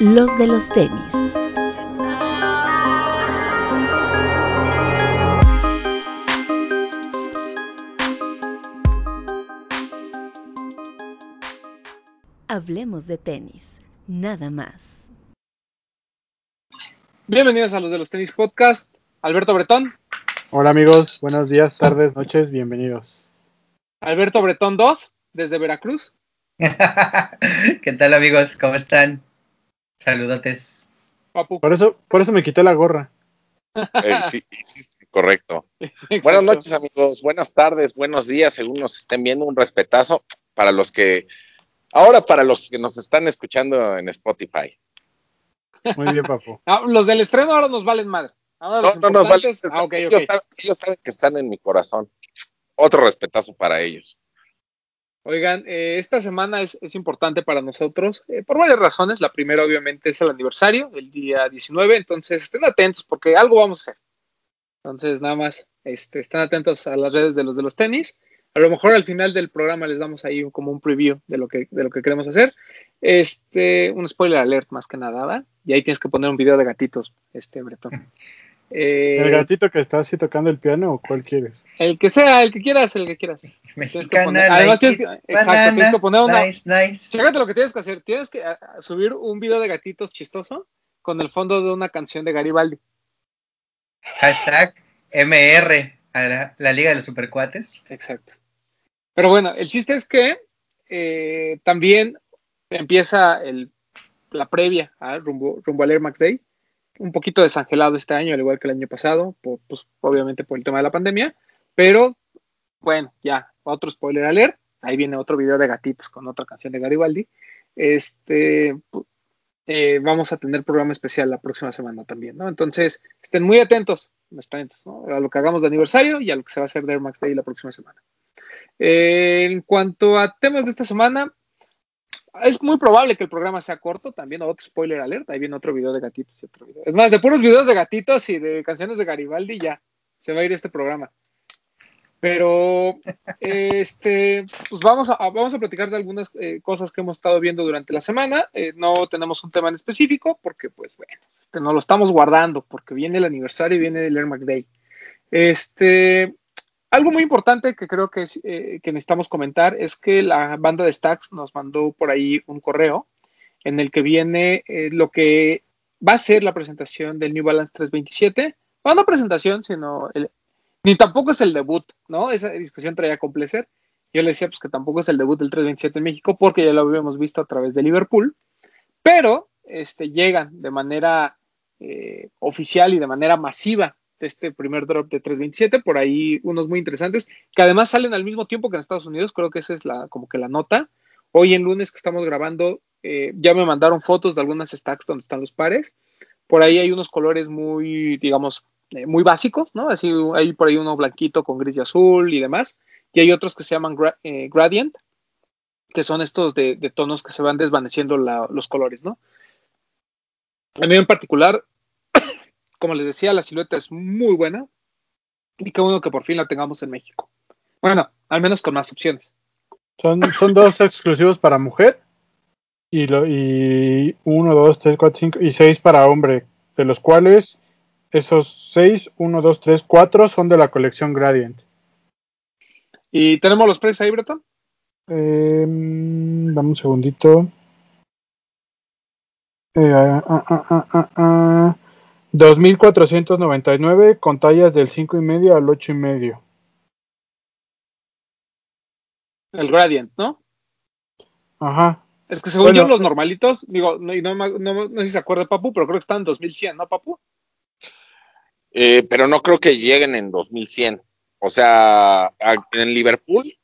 los de los tenis. Hablemos de tenis, nada más. Bienvenidos a los de los tenis podcast. Alberto Bretón. Hola amigos, buenos días, tardes, noches, bienvenidos. Alberto Bretón 2, desde Veracruz. ¿Qué tal amigos? ¿Cómo están? Saludotes. Papu. Por eso, por eso me quité la gorra. Eh, sí, sí, sí, correcto. Buenas noches, amigos. Buenas tardes, buenos días, según nos estén viendo. Un respetazo para los que. Ahora, para los que nos están escuchando en Spotify. Muy bien, papu. Ah, los del estreno ahora nos valen madre. Ahora No, no nos vale. importantes- Ah, ok, ellos, ok. Saben, ellos saben que están en mi corazón. Otro respetazo para ellos. Oigan, eh, esta semana es, es importante para nosotros eh, por varias razones. La primera, obviamente, es el aniversario, el día 19. Entonces, estén atentos porque algo vamos a hacer. Entonces, nada más, este, estén atentos a las redes de los de los tenis. A lo mejor al final del programa les damos ahí un- como un preview de lo que, de lo que queremos hacer. Este, un spoiler alert más que nada, ¿va? Y ahí tienes que poner un video de gatitos, este, Bretón. Eh, ¿El gatito que está así tocando el piano o cuál quieres? el que sea, el que quieras, el que quieras. Tienes que Mexicana, además like tienes que- it, exacto, tienes que poner una- Nice, nice. Lo que tienes que hacer. Tienes que ah, ah, subir un video de gatitos chistoso con el fondo de una canción de Garibaldi. Hashtag MR a la, la Liga de los Supercuates. Exacto. Pero bueno, el chiste es que eh, también empieza el, la previa a rumbo, rumbo al Air Max Day. Un poquito desangelado este año, al igual que el año pasado, por- pues, obviamente por el tema de la pandemia. Pero bueno, ya, otro spoiler alert. Ahí viene otro video de gatitos con otra canción de Garibaldi. Este, eh, vamos a tener programa especial la próxima semana también, ¿no? Entonces, estén muy atentos, atentos ¿no? a lo que hagamos de aniversario y a lo que se va a hacer de Air Max Day la próxima semana. Eh, en cuanto a temas de esta semana, es muy probable que el programa sea corto, también otro spoiler alert, ahí viene otro video de gatitos y otro video. Es más, de puros videos de gatitos y de canciones de Garibaldi ya se va a ir este programa. Pero este, pues vamos a, vamos a platicar de algunas eh, cosas que hemos estado viendo durante la semana. Eh, no tenemos un tema en específico porque, pues bueno, este, no lo estamos guardando porque viene el aniversario y viene el Air Max Day. Este, algo muy importante que creo que, eh, que necesitamos comentar es que la banda de Stacks nos mandó por ahí un correo en el que viene eh, lo que va a ser la presentación del New Balance 327. No, no presentación, sino el, ni tampoco es el debut, ¿no? Esa discusión traía con Pleasure. Yo le decía pues que tampoco es el debut del 327 en México porque ya lo habíamos visto a través de Liverpool, pero este, llegan de manera eh, oficial y de manera masiva de este primer drop de 327, por ahí unos muy interesantes, que además salen al mismo tiempo que en Estados Unidos, creo que esa es la, como que la nota. Hoy en lunes que estamos grabando, eh, ya me mandaron fotos de algunas stacks donde están los pares. Por ahí hay unos colores muy, digamos, eh, muy básicos, ¿no? Así hay por ahí uno blanquito con gris y azul y demás. Y hay otros que se llaman gra eh, gradient, que son estos de, de, tonos que se van desvaneciendo la, los colores, ¿no? A mí en particular, como les decía, la silueta es muy buena y qué bueno que por fin la tengamos en México. Bueno, al menos con más opciones. Son, son dos exclusivos para mujer y, lo, y uno, dos, tres, cuatro, cinco y seis para hombre, de los cuales esos seis, uno, dos, tres, cuatro son de la colección Gradient. ¿Y tenemos los precios ahí, Breton? Eh, dame un segundito. Eh, ah, ah, ah, ah, ah. 2.499 con tallas del 5 y medio al 8 y medio. El Gradient, ¿no? Ajá. Es que según Bueno, yo, los normalitos, digo, no, no, no, no, no sé si se acuerda Papu, pero creo que están en 2100, ¿no, Papu? Eh, pero no creo que lleguen en 2100. O sea, en Liverpool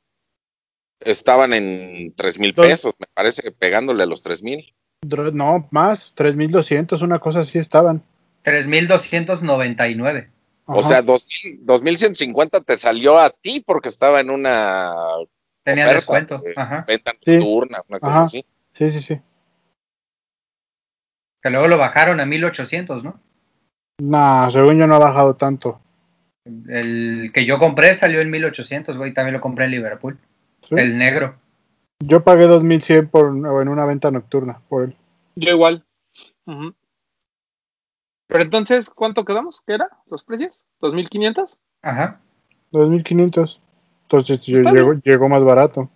estaban en tres mil Dos- pesos, me parece, pegándole a los tres mil. Dro- No, más, 3.200, una cosa así estaban. 3299. O sea, 2000, 2150 te salió a ti porque estaba en una Tenía descuento. eh, Ajá. venta Sí. nocturna, una cosa Ajá. así. Sí, sí, sí. Que luego lo bajaron a 1800, ¿no? Nah, según yo no ha bajado tanto. El que yo compré salió en 1800, güey. También lo compré en Liverpool. ¿Sí? El negro. Yo pagué 2100 por, en una venta nocturna por él. Yo igual. Pero entonces, ¿cuánto quedamos? ¿Qué era? ¿Los precios? ¿2500? Ajá. 2500. Entonces llegó, llegó más barato.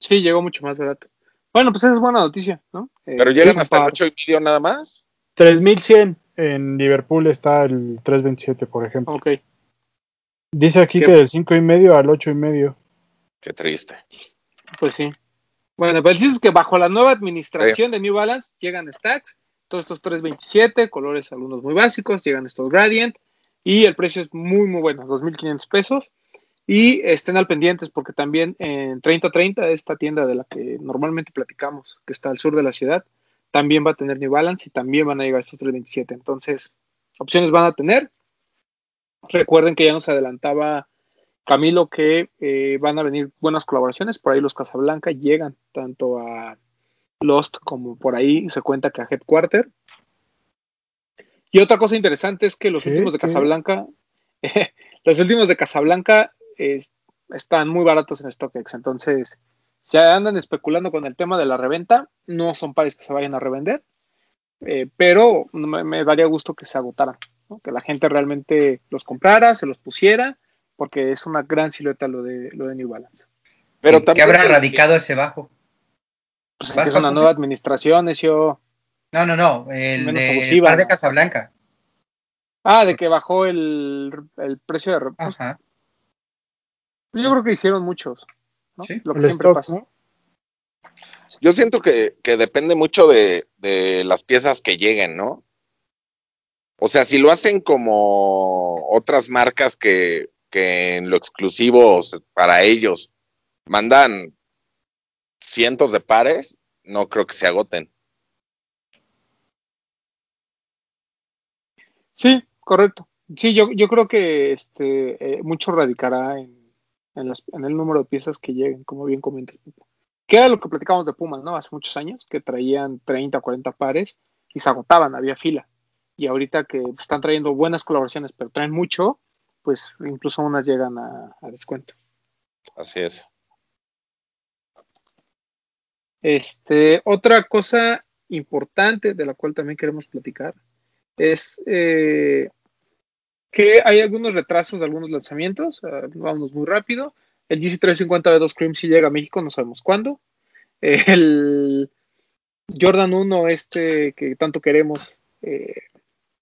Sí, llegó mucho más barato. Bueno, pues esa es buena noticia, ¿no? Eh, Pero llegan sí, hasta el para- 8 y medio nada más. 3100. En Liverpool está el 327, por ejemplo. Ok. Dice aquí ¿Qué? que del 5 y medio al 8 y medio. Qué triste. Pues sí. Bueno, pues dices que bajo la nueva administración de New Balance llegan stacks, todos estos 327, colores algunos muy básicos, llegan estos Gradient y el precio es muy, muy bueno, 2.500 pesos. Y estén al pendientes porque también en 3030, esta tienda de la que normalmente platicamos, que está al sur de la ciudad, también va a tener New Balance y también van a llegar estos 327. Entonces, opciones van a tener. Recuerden que ya nos adelantaba Camilo que eh, van a venir buenas colaboraciones. Por ahí los Casablanca llegan tanto a Lost como por ahí se cuenta que a Headquarter. Y otra cosa interesante es que los ¿Qué? últimos de. Casablanca, los últimos de Casablanca eh, están muy baratos en StockX. Entonces, ya andan especulando con el tema de la reventa. No son pares que se vayan a revender, eh, pero me, me daría gusto que se agotaran, ¿no? que la gente realmente los comprara, se los pusiera porque es una gran silueta lo de, lo de New Balance. Pero ¿Qué también. habrá radicado ese bajo? Pues ¿Vas, empieza una nueva administración, yo No, no, no. El Menos de, abusiva, par de ¿no? Casablanca. Ah, de que bajó el, el precio de... re- pues, Ajá. yo creo que hicieron muchos, ¿no? Sí, Lo que siempre stock, pasa. Yo siento que, que depende mucho de, de las piezas que lleguen, ¿no? O sea, si lo hacen como otras marcas que, que en lo exclusivo para ellos mandan cientos de pares, no creo que se agoten. Sí, correcto. Sí, yo, yo creo que este eh, mucho radicará en, en, las- en el número de piezas que lleguen, como bien comentas. Pepe. Que era lo que platicamos de Pumas, ¿no? Hace muchos años, que traían 30, 40 pares y se agotaban, había fila. Y ahorita que están trayendo buenas colaboraciones, pero traen mucho, pues incluso unas llegan a, a descuento. Así es. Este, otra cosa importante de la cual también queremos platicar es eh, que hay algunos retrasos de algunos lanzamientos. ah, vamos muy rápido. El GC350B2 Cream sí llega a México, no sabemos cuándo. El Jordan 1, este que tanto queremos, eh,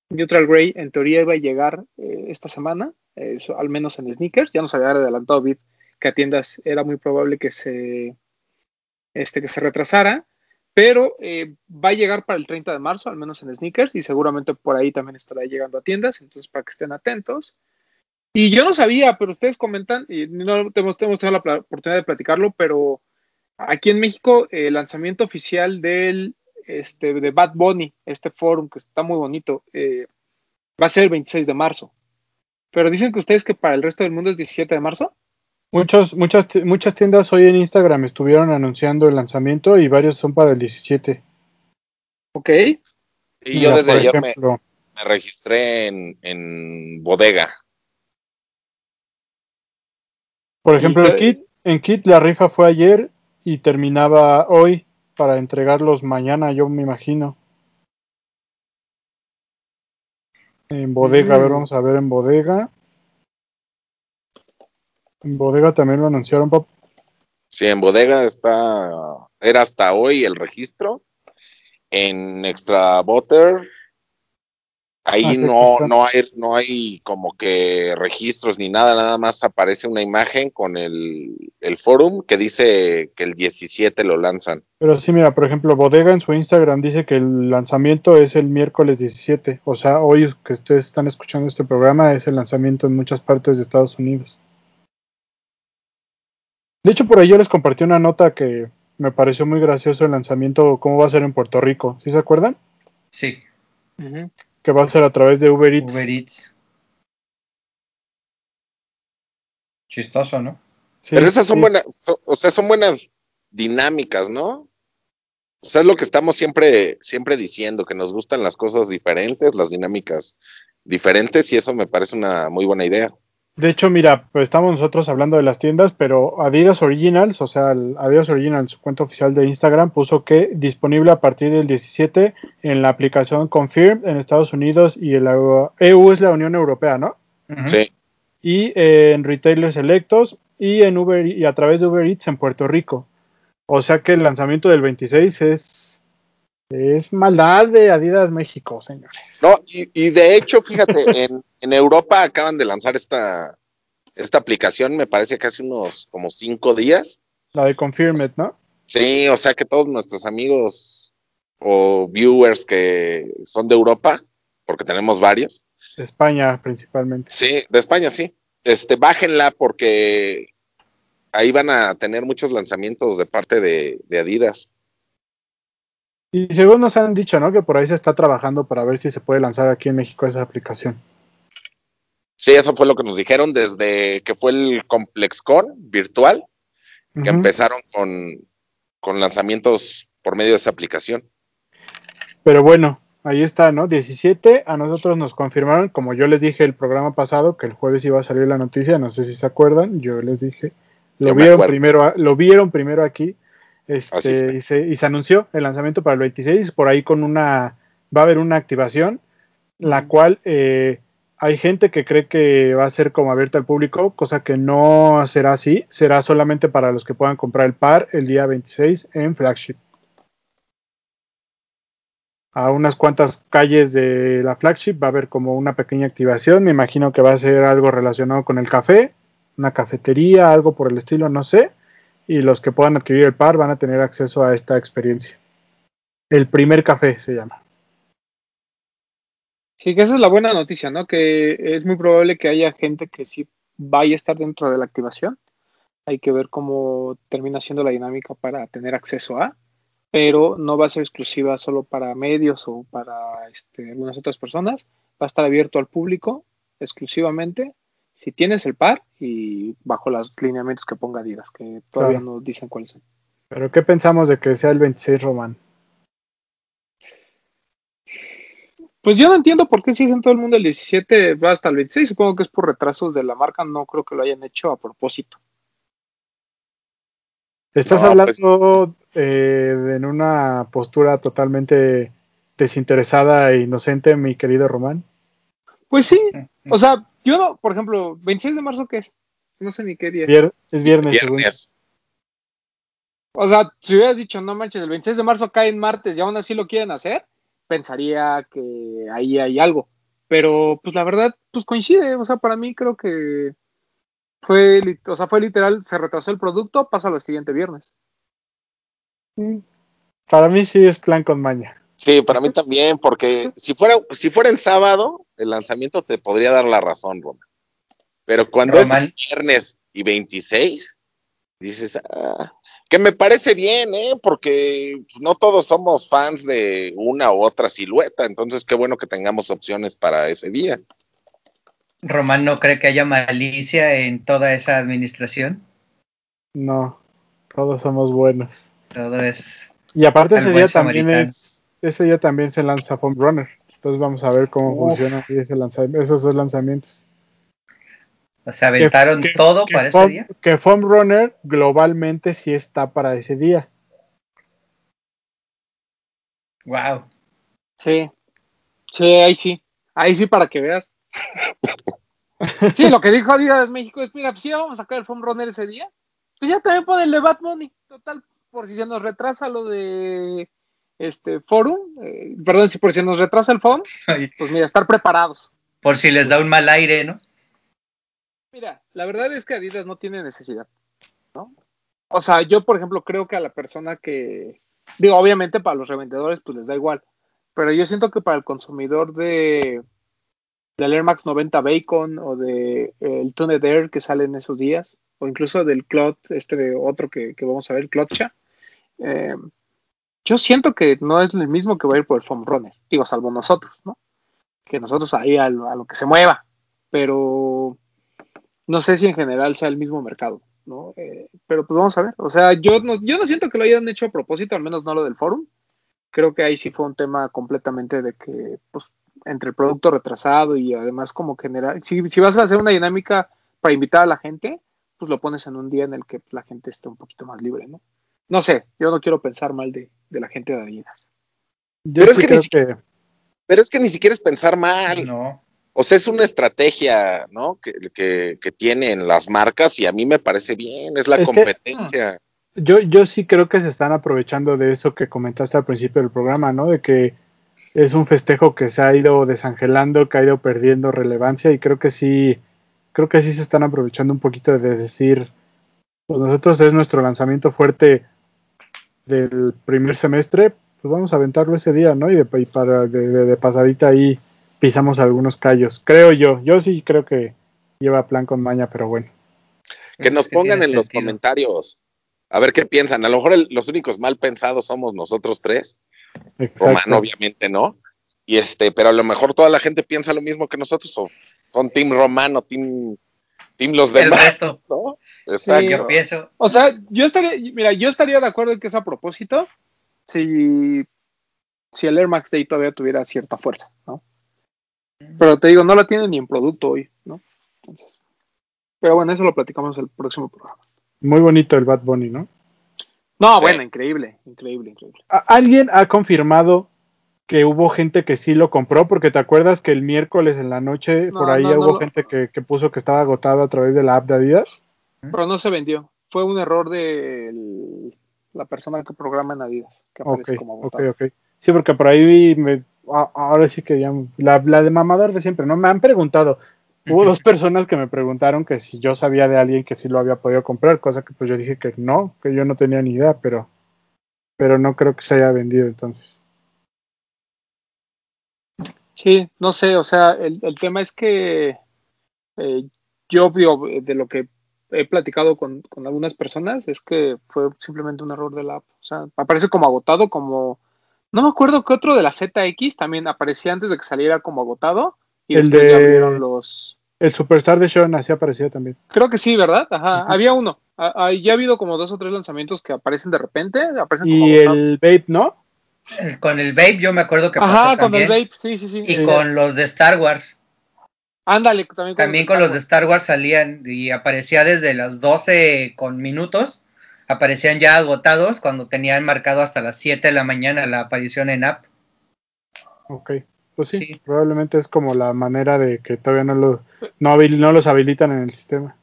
Neutral Grey, en teoría iba a llegar eh, esta semana, eh, al menos en sneakers. Ya nos había adelantado Bit que a tiendas era muy probable que se, este, que se retrasara, pero eh, va a llegar para el 30 de marzo, al menos en sneakers, y seguramente por ahí también estará llegando a tiendas, entonces para que estén atentos. Y yo no sabía, pero ustedes comentan, y no hemos, hemos tenido la oportunidad de platicarlo, pero aquí en México eh, el lanzamiento oficial del este, de Bad Bunny, este forum que está muy bonito, eh, va a ser el 26 de marzo. Pero dicen que ustedes que para el resto del mundo es 17 de marzo. Muchos, muchas, muchas tiendas hoy en Instagram estuvieron anunciando el lanzamiento y varios son para el 17. Ok. Y yo desde ayer me, ejemplo, me registré en, en bodega. por ejemplo, te- kit, en kit la rifa fue ayer y terminaba hoy para entregarlos mañana, yo me imagino. En bodega, a ver, Mm. vamos a ver en bodega. En bodega también lo anunciaron, pap. Sí, en bodega está, era hasta hoy el registro. En Extra Butter, ahí Ah, sí, no, no hay, no hay como que registros ni nada, nada más aparece una imagen con el, el forum que dice que el 17 lo lanzan. Pero sí, mira, por ejemplo, Bodega en su Instagram dice que el lanzamiento es el miércoles 17. O sea, hoy que ustedes están escuchando este programa es el lanzamiento en muchas partes de Estados Unidos. De hecho, por ahí yo les compartí una nota que me pareció muy gracioso el lanzamiento, cómo va a ser en Puerto Rico. ¿Sí se acuerdan? Sí. Que va a ser a través de Uber Eats. Uber Eats. Chistoso, ¿no? Sí, Pero esas son sí. buenas, o sea, son buenas dinámicas, ¿no? O sea, es lo que estamos siempre, siempre diciendo, que nos gustan las cosas diferentes, las dinámicas diferentes, y eso me parece una muy buena idea. De hecho, mira, pues estamos nosotros hablando de las tiendas, pero Adidas Originals, o sea, el Adidas Originals, su cuenta oficial de Instagram, puso que disponible a partir del 17 en la aplicación Confirm en Estados Unidos y el EU es la Unión Europea, ¿no? Sí. Y eh, en retailers selectos y en Uber y a través de Uber Eats en Puerto Rico. O sea que el lanzamiento del 26 es es maldad de Adidas México, señores. No, y, y de hecho, fíjate, en, en Europa acaban de lanzar esta, esta aplicación, me parece que hace unos como cinco días. La de Confirmed, ¿no? Sí, o sea que todos nuestros amigos o viewers que son de Europa, porque tenemos varios, De España principalmente. sí, de España sí, este, bájenla porque ahí van a tener muchos lanzamientos de parte de, de Adidas. Y según nos han dicho, ¿no? Que por ahí se está trabajando para ver si se puede lanzar aquí en México esa aplicación. Sí, eso fue lo que nos dijeron desde que fue el ComplexCon virtual, que empezaron con, con lanzamientos por medio de esa aplicación. Pero bueno, ahí está, ¿no? 17, a nosotros nos confirmaron, como yo les dije el programa pasado, que el jueves iba a salir la noticia, no sé si se acuerdan, yo les dije, lo Yo vieron primero, lo vieron primero aquí, este, y se, y se anunció el lanzamiento para el 26, por ahí con una, va a haber una activación, la cual eh, hay gente que cree que va a ser como abierta al público, cosa que no será así, será solamente para los que puedan comprar el par el día 26 en flagship. A unas cuantas calles de la flagship va a haber como una pequeña activación, me imagino que va a ser algo relacionado con el café, una cafetería, algo por el estilo, no sé, y los que puedan adquirir el par van a tener acceso a esta experiencia. El primer café se llama. Sí, que esa es la buena noticia, ¿no? Que es muy probable que haya gente que sí vaya a estar dentro de la activación. Hay que ver cómo termina siendo la dinámica para tener acceso a, pero no va a ser exclusiva solo para medios o para este, algunas otras personas. Va a estar abierto al público exclusivamente si tienes el par y bajo los lineamientos que ponga Adidas, que todavía Claro. no dicen cuáles son. Pero ¿qué pensamos de que sea el 26 Román? Pues yo no entiendo por qué si es en todo el mundo el 17 va hasta el 26. Supongo que es por retrasos de la marca. No creo que lo hayan hecho a propósito. Estás No, hablando eh, en una postura totalmente desinteresada e inocente, mi querido Román. Pues sí. O sea, yo no, por ejemplo, 26 de marzo, ¿qué es? No sé ni qué día. Vier- es viernes. Viernes. O sea, si hubieras dicho, no manches, el 26 de marzo cae en martes y aún así lo quieren hacer, pensaría que ahí hay algo. Pero, pues la verdad, pues coincide. O sea, para mí creo que fue, o sea, fue literal, se retrasó el producto, pasa al siguiente viernes. Mm. Para mí sí es plan con maña. Sí, para mí también, porque si fuera, si fuera en sábado, el lanzamiento te podría dar la razón, Roma. Pero cuando Román. es viernes y 26, dices, ah, que me parece bien, ¿eh? Porque pues, no todos somos fans de una u otra silueta, entonces qué bueno que tengamos opciones para ese día. Román no cree que haya malicia en toda esa administración. No, todos somos buenos. Todo es. Y aparte ese día también es, ese día también se lanza Foam Runner. Entonces vamos a ver cómo Uf. funcionan ese esos dos lanzamientos. O sea, aventaron Que- todo que para ese Foam- día. Que Foam Runner globalmente sí está para ese día. Wow. Sí. Sí, ahí sí. Ahí sí para que veas. Sí, lo que dijo Adidas México es, mira, pues sí, vamos a sacar el foam runner ese día. Pues ya también pon el de Bad Money. Total, por si se nos retrasa lo de este forum, eh, perdón, si por si nos retrasa el foam, pues mira, estar preparados. Por si les da un mal aire, ¿no? Mira, la verdad es que Adidas no tiene necesidad, ¿no? O sea, yo, por ejemplo, creo que a la persona que, digo, obviamente para los revendedores, pues les da igual, pero yo siento que para el consumidor de del Air Max 90 Bacon o de eh, el Tuned Air que sale en esos días, o incluso del Clot, este de otro que, que vamos a ver, Clotcha, eh, yo siento que no es el mismo que va a ir por el Foam Runner, digo, salvo nosotros, ¿no? Que nosotros ahí a lo, a lo que se mueva, pero no sé si en general sea el mismo mercado, ¿no? Eh, pero pues vamos a ver. O sea, yo no, yo no siento que lo hayan hecho a propósito, al menos no lo del forum. Creo que ahí sí fue un tema completamente de que, pues, entre el producto retrasado y además como general, si, si vas a hacer una dinámica para invitar a la gente, pues lo pones en un día en el que la gente esté un poquito más libre, ¿no? No sé, yo no quiero pensar mal de, de la gente de Adidas. Yo Pero es que creo ni siquiera- Pero es que ni siquiera es pensar mal. No. O sea, es una estrategia, ¿no? Que, que, que tienen las marcas y a mí me parece bien, es la Es que- competencia. Yo, yo sí creo que se están aprovechando de eso que comentaste al principio del programa, ¿no? De que es un festejo que se ha ido desangelando, que ha ido perdiendo relevancia y creo que sí, creo que sí se están aprovechando un poquito de decir, pues nosotros es nuestro lanzamiento fuerte del primer semestre, pues vamos a aventarlo ese día, ¿no? Y de, y para de, de- de pasadita ahí pisamos algunos callos, creo yo. Yo sí creo que lleva plan con maña, pero bueno. Que nos pongan en los comentarios a ver qué piensan. A lo mejor el- los únicos mal pensados somos nosotros tres. Exacto. Romano, obviamente, no. Y este, pero a lo mejor toda la gente piensa lo mismo que nosotros, o son Team Romano, Team, team los El demás, resto, ¿no? Exacto. yo pienso. O sea, yo estaría, mira, yo estaría de acuerdo en que es a propósito si, si el Air Max Day todavía tuviera cierta fuerza, ¿no? Pero te digo, no la tiene ni en producto hoy, ¿no? Entonces, pero bueno, eso lo platicamos el próximo programa. Muy bonito el Bad Bunny, ¿no? No, Sí. bueno, increíble, increíble, increíble. ¿A- ¿Alguien ha confirmado que hubo gente que sí lo compró? Porque te acuerdas que el miércoles en la noche No, por ahí no, no hubo lo- gente que, que puso que estaba agotado a través de la app de Adidas. Pero no se vendió. Fue un error de el- la persona que programa en Adidas, que Ok, aparece como ok, agotado. ok. Sí, porque por ahí me, ahora sí que ya, la, la de mamador de siempre, ¿no? Me han preguntado. Hubo dos personas que me preguntaron que si yo sabía de alguien que sí lo había podido comprar, cosa que pues yo dije que no, que yo no tenía ni idea, pero, pero no creo que se haya vendido entonces. Sí, no sé, o sea, el, el tema es que eh, yo veo eh, de lo que he platicado con, con algunas personas es que fue simplemente un error de la app. O sea, aparece como agotado, como... No me acuerdo que otro de la ZX también aparecía antes de que saliera como agotado y El de- abrieron los... El Superstar de Sean así aparecía también. Creo que sí, ¿verdad? Ajá, había uno. Ah, ah, ya ha habido como dos o tres lanzamientos que aparecen de repente, aparecen como Y el Vape, ¿no? Con el Vape yo me acuerdo que pasó Ajá, con también. el vape, sí, sí, sí. Y con los de Star Wars. Ándale, también con, También con los de Star Wars salían y aparecía desde las 12 con minutos. Aparecían ya agotados cuando tenían marcado hasta las 7 de la mañana la aparición en app. Ok. Pues sí, Sí. probablemente es como la manera de que todavía no, lo, no, habil- no los habilitan en el sistema.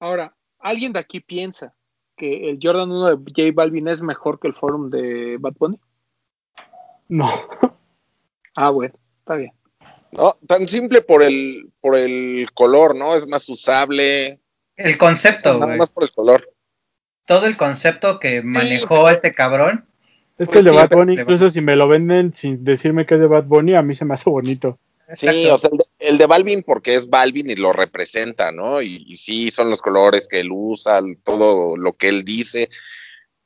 Ahora, ¿alguien de aquí piensa que el Jordan 1 de J Balvin es mejor que el forum de Bad Bunny? No. Ah, bueno, está bien. No, tan simple por el, por el color, ¿no? Es más usable. El concepto, güey. más por el color. Todo el concepto que manejó este cabrón. Es Pues que el de sí, Bad Bunny, incluso si me lo venden sin decirme que es de Bad Bunny, a mí se me hace bonito. Sí, Exacto. o sea, el de, el de Balvin porque es Balvin y lo representa, ¿no? Y, y sí, son los colores que él usa, todo lo que él dice.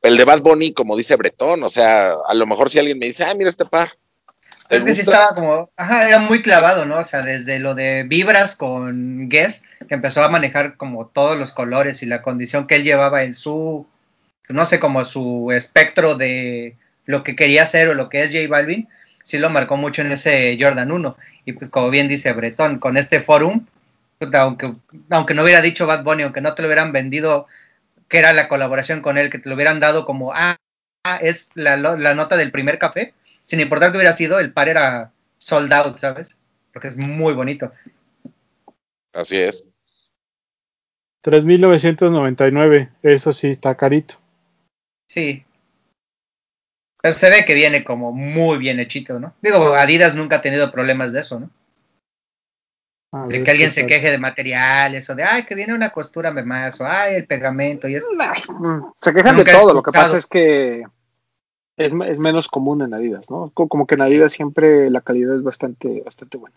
El de Bad Bunny, como dice Bretón, o sea, a lo mejor si alguien me dice, ah, mira este par. ¿te Es que sí estaba como, ajá, era muy clavado, ¿no? O sea, desde lo de Vibras con Guess, que empezó a manejar como todos los colores y la condición que él llevaba en su, no sé, como su espectro de lo que quería hacer o lo que es J Balvin, sí lo marcó mucho en ese Jordan 1. Y pues como bien dice Bretón, con este forum, aunque, aunque no hubiera dicho Bad Bunny, aunque no te lo hubieran vendido que era la colaboración con él, que te lo hubieran dado como, ah, ah, es la, lo- la nota del primer café, sin importar que hubiera sido, el par era sold out, ¿sabes? Porque es muy bonito. Así es. 3.999, eso sí está carito. Sí. Pero se ve que viene como muy bien hechito, ¿no? Digo, Adidas nunca ha tenido problemas de eso, ¿no? A De ver que alguien se tal. queje de materiales o de, ay, que viene una costura más, o ay, el pegamento y eso. Se quejan Nunca de todo, lo que pasa es que es, me- es menos común en Adidas, ¿no? Co- Como que en Adidas siempre la calidad es bastante, bastante buena.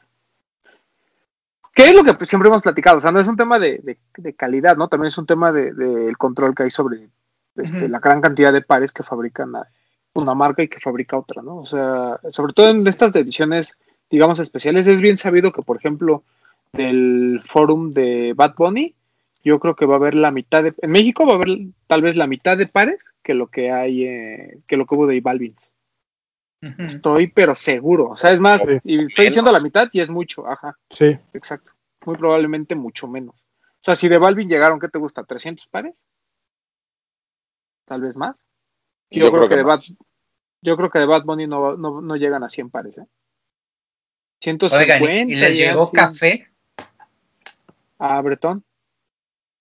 ¿Qué es lo que siempre hemos platicado? O sea, no es un tema de, de- de calidad, ¿no? También es un tema del de, del control que hay sobre este, la gran cantidad de pares que fabrican una marca y que fabrica otra, ¿no? O sea, sobre todo en estas ediciones, digamos, especiales, es bien sabido que, por ejemplo, del forum de Bad Bunny, yo creo que va a haber la mitad de, en México va a haber tal vez la mitad de pares que lo que hay, eh, que lo que hubo de Balvin. Ujú. Estoy, pero seguro. O sea, es más, Sí. y estoy diciendo la mitad y es mucho, ajá, Sí, exacto. Muy probablemente mucho menos. O sea, si de Balvin llegaron, ¿qué te gusta? ¿300 pares? Tal vez más. Yo, creo, que, de Bad, yo creo que de Bad Bunny no, no, no llegan a 100 pares, ¿eh? 150. Oigan, ¿y les llegó café? A Bretón.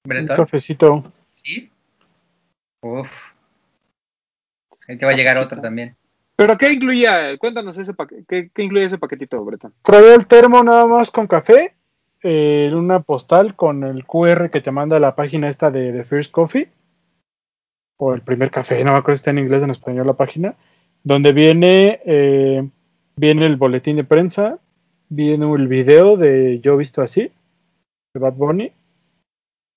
Un ¿Bretón? cafecito. ¿Sí? Uf. Ahí te va a llegar otro también. ¿Pero qué incluía? Cuéntanos ese paquete. ¿Qué, qué incluye ese paquetito, Bretón? Traía el termo nada más con café, eh, una postal con el QR que te manda la página esta de, de First Coffee, o el primer café, no me acuerdo si está en inglés o en español la página, donde viene, eh, viene el boletín de prensa, viene el video de Yo Visto Así, de Bad Bunny,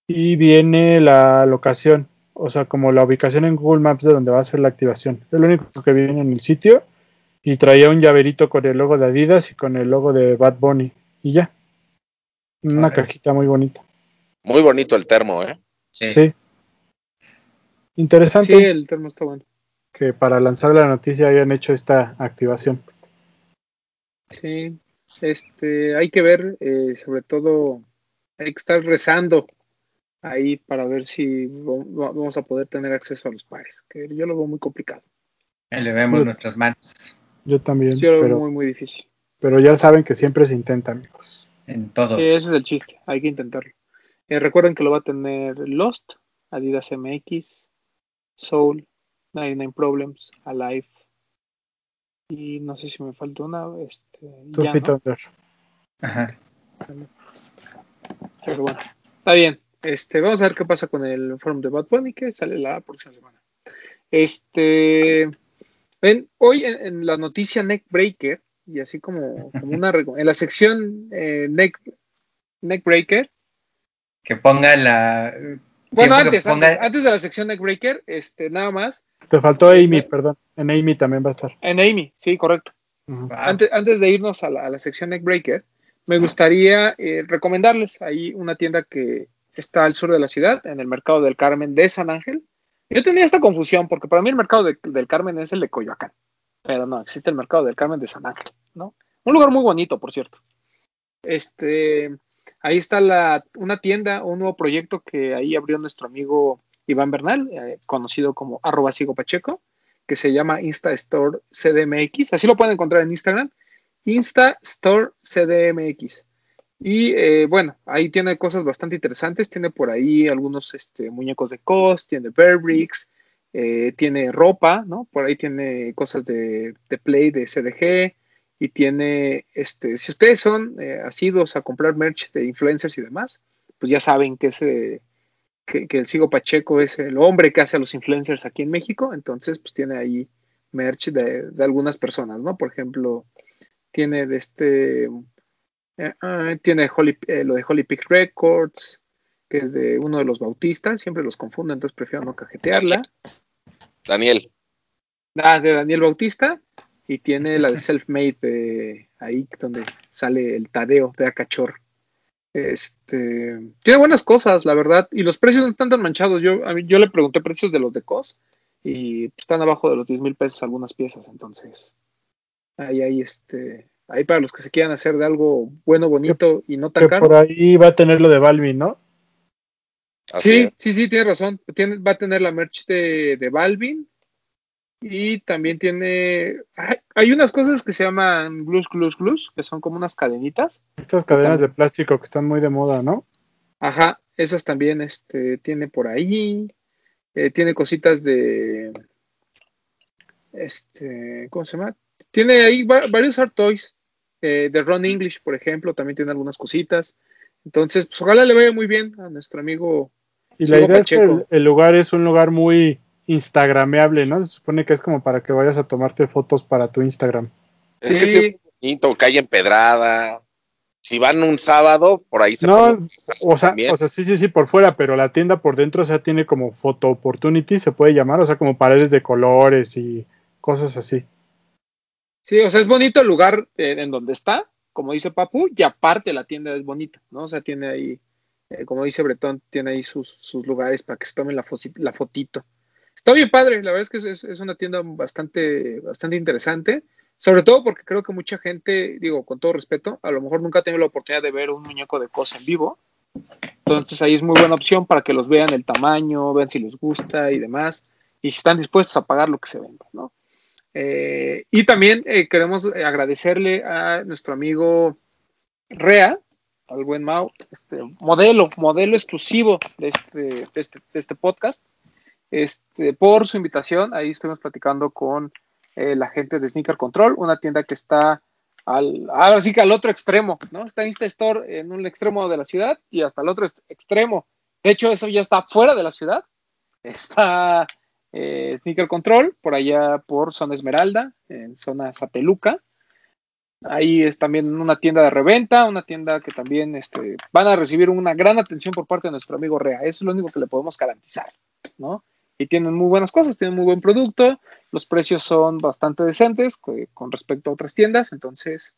y viene la locación, o sea, como la ubicación en Google Maps de donde va a ser la activación. Es lo único que viene en el sitio. Y traía un llaverito con el logo de Adidas y con el logo de Bad Bunny. Y ya. Una cajita muy bonita. Muy bonito el termo, ¿eh? Sí. Sí. Interesante Sí, el termo está bueno. que para lanzar la noticia hayan hecho esta activación. Sí, este, hay que ver, eh, sobre todo, hay que estar rezando ahí para ver si va- va- vamos a poder tener acceso a los pares, que yo lo veo muy complicado. Ahí le vemos Yo- nuestras manos Yo también, Yo lo veo muy, muy difícil. pero ya saben que siempre se intenta, amigos. en todos. Ese es el chiste, hay que intentarlo. Eh, recuerden que lo va a tener Lost, Adidas MX, Soul, 99 Problems, Alive, y no sé si me falta una, este, Feet ¿no? Ajá. Pero bueno, está bien. Este, vamos a ver qué pasa con el forum de Bad Bunny que sale la próxima semana. Este, ven, hoy en, en la noticia Neckbreaker, y así como, como una en la sección eh, Neck, Neckbreaker, Que ponga la. bueno, antes, ponga- antes, antes de la sección Neckbreaker, este, nada más, Te faltó Amy, Me- perdón. En Amy también va a estar. en Amy, sí, correcto. Ah, Antes, antes de irnos a la, a la sección Neckbreaker, me gustaría eh, recomendarles ahí una tienda que está al sur de la ciudad, en el mercado del Carmen de San Ángel. Yo tenía esta confusión porque para mí el mercado de- del Carmen es el de Coyoacán, pero no, existe el mercado del Carmen de San Ángel, ¿no? Un lugar muy bonito, por cierto. Este, ahí está la, una tienda, un nuevo proyecto que ahí abrió nuestro amigo Iván Bernal, eh, conocido como arroba Pacheco, que se llama Insta Store CDMX. Así lo pueden encontrar en Instagram. Insta Store CDMX. Y eh, bueno, ahí tiene cosas bastante interesantes. Tiene por ahí algunos este, muñecos de COS, tiene Bear Bricks, eh, tiene ropa, ¿no? Por ahí tiene cosas de, de Play, de CDG. Y tiene, este, si ustedes son eh, asiduos a comprar merch de influencers y demás, pues ya saben que ese, que, que el Sigo Pacheco es el hombre que hace a los influencers aquí en México, entonces pues tiene ahí merch de, de algunas personas, ¿no? Por ejemplo, tiene de este, eh, ah, tiene Holy- eh, lo de Holy Peak Records, que es de uno de los bautistas, siempre los confundo, entonces prefiero no cajetearla. Daniel. Ah, de Daniel Bautista, y tiene la de Self-Made de ahí donde sale el Tadeo de Acachor. Este, tiene buenas cosas, la verdad, y los precios no están tan manchados. Yo, a mí, yo le pregunté precios de los de COS y están abajo de los 10 mil pesos algunas piezas, entonces ahí hay este, ahí para los que se quieran hacer de algo bueno, bonito y no tan Que caro. por ahí va a tener lo de Balvin, ¿no? Así Sí, es. sí, sí, tiene razón. Tiene, va a tener la merch de, de Balvin. Y también tiene. Hay, hay unas cosas que se llaman glues, glues, glues, que son como unas cadenitas. Estas cadenas de plástico que están muy de moda, ¿no? Ajá, esas también este, tiene por ahí. Eh, tiene cositas de. Este, ¿cómo se llama? Tiene ahí va- varios art toys. eh, de Ron English, por ejemplo, también tiene algunas cositas. Entonces, pues ojalá le vaya muy bien a nuestro amigo Y la idea es que el, el lugar es un lugar muy instagrameable, ¿no? Se supone que es como para que vayas a tomarte fotos para tu Instagram. Es que Sí. sí es muy bonito, calle empedrada. Si van un sábado, por ahí se No, O sea, también. o sea, sí, sí, sí, por fuera, pero la tienda por dentro, o sea, tiene como photo opportunity, se puede llamar, o sea, como paredes de colores y cosas así. Sí, o sea, es bonito el lugar eh, en donde está, como dice Papu, y aparte la tienda es bonita, ¿no? O sea, tiene ahí, eh, como dice Bretón, tiene ahí sus, lugares para que se tomen la, fotito. Está bien padre, la verdad es que es una tienda bastante, bastante interesante, sobre todo porque creo que mucha gente, digo, con todo respeto, a lo mejor nunca ha tenido la oportunidad de ver un muñeco de cosa en vivo, Entonces ahí es muy buena opción para que los vean el tamaño, vean si les gusta y demás, y si están dispuestos a pagar lo que se vende, ¿no? Eh, y también eh, queremos agradecerle a nuestro amigo Rea, al buen Mau, este, modelo, modelo exclusivo de este, de este, este podcast, este, por su invitación. Ahí estuvimos platicando con eh, la gente de Sneaker Control, una tienda que está al, ahora sí que al otro extremo, ¿no? Está Insta Store en un extremo de la ciudad y hasta el otro extremo. De hecho, eso ya está fuera de la ciudad. Está eh, Sneaker Control, por allá por zona Esmeralda, en zona Sateluca. Ahí es también una tienda de reventa, una tienda que también este, van a recibir una gran atención por parte de nuestro amigo Rea. Eso es lo único que le podemos garantizar, ¿no? Y tienen muy buenas cosas, tienen muy buen producto, los precios son bastante decentes con respecto a otras tiendas, entonces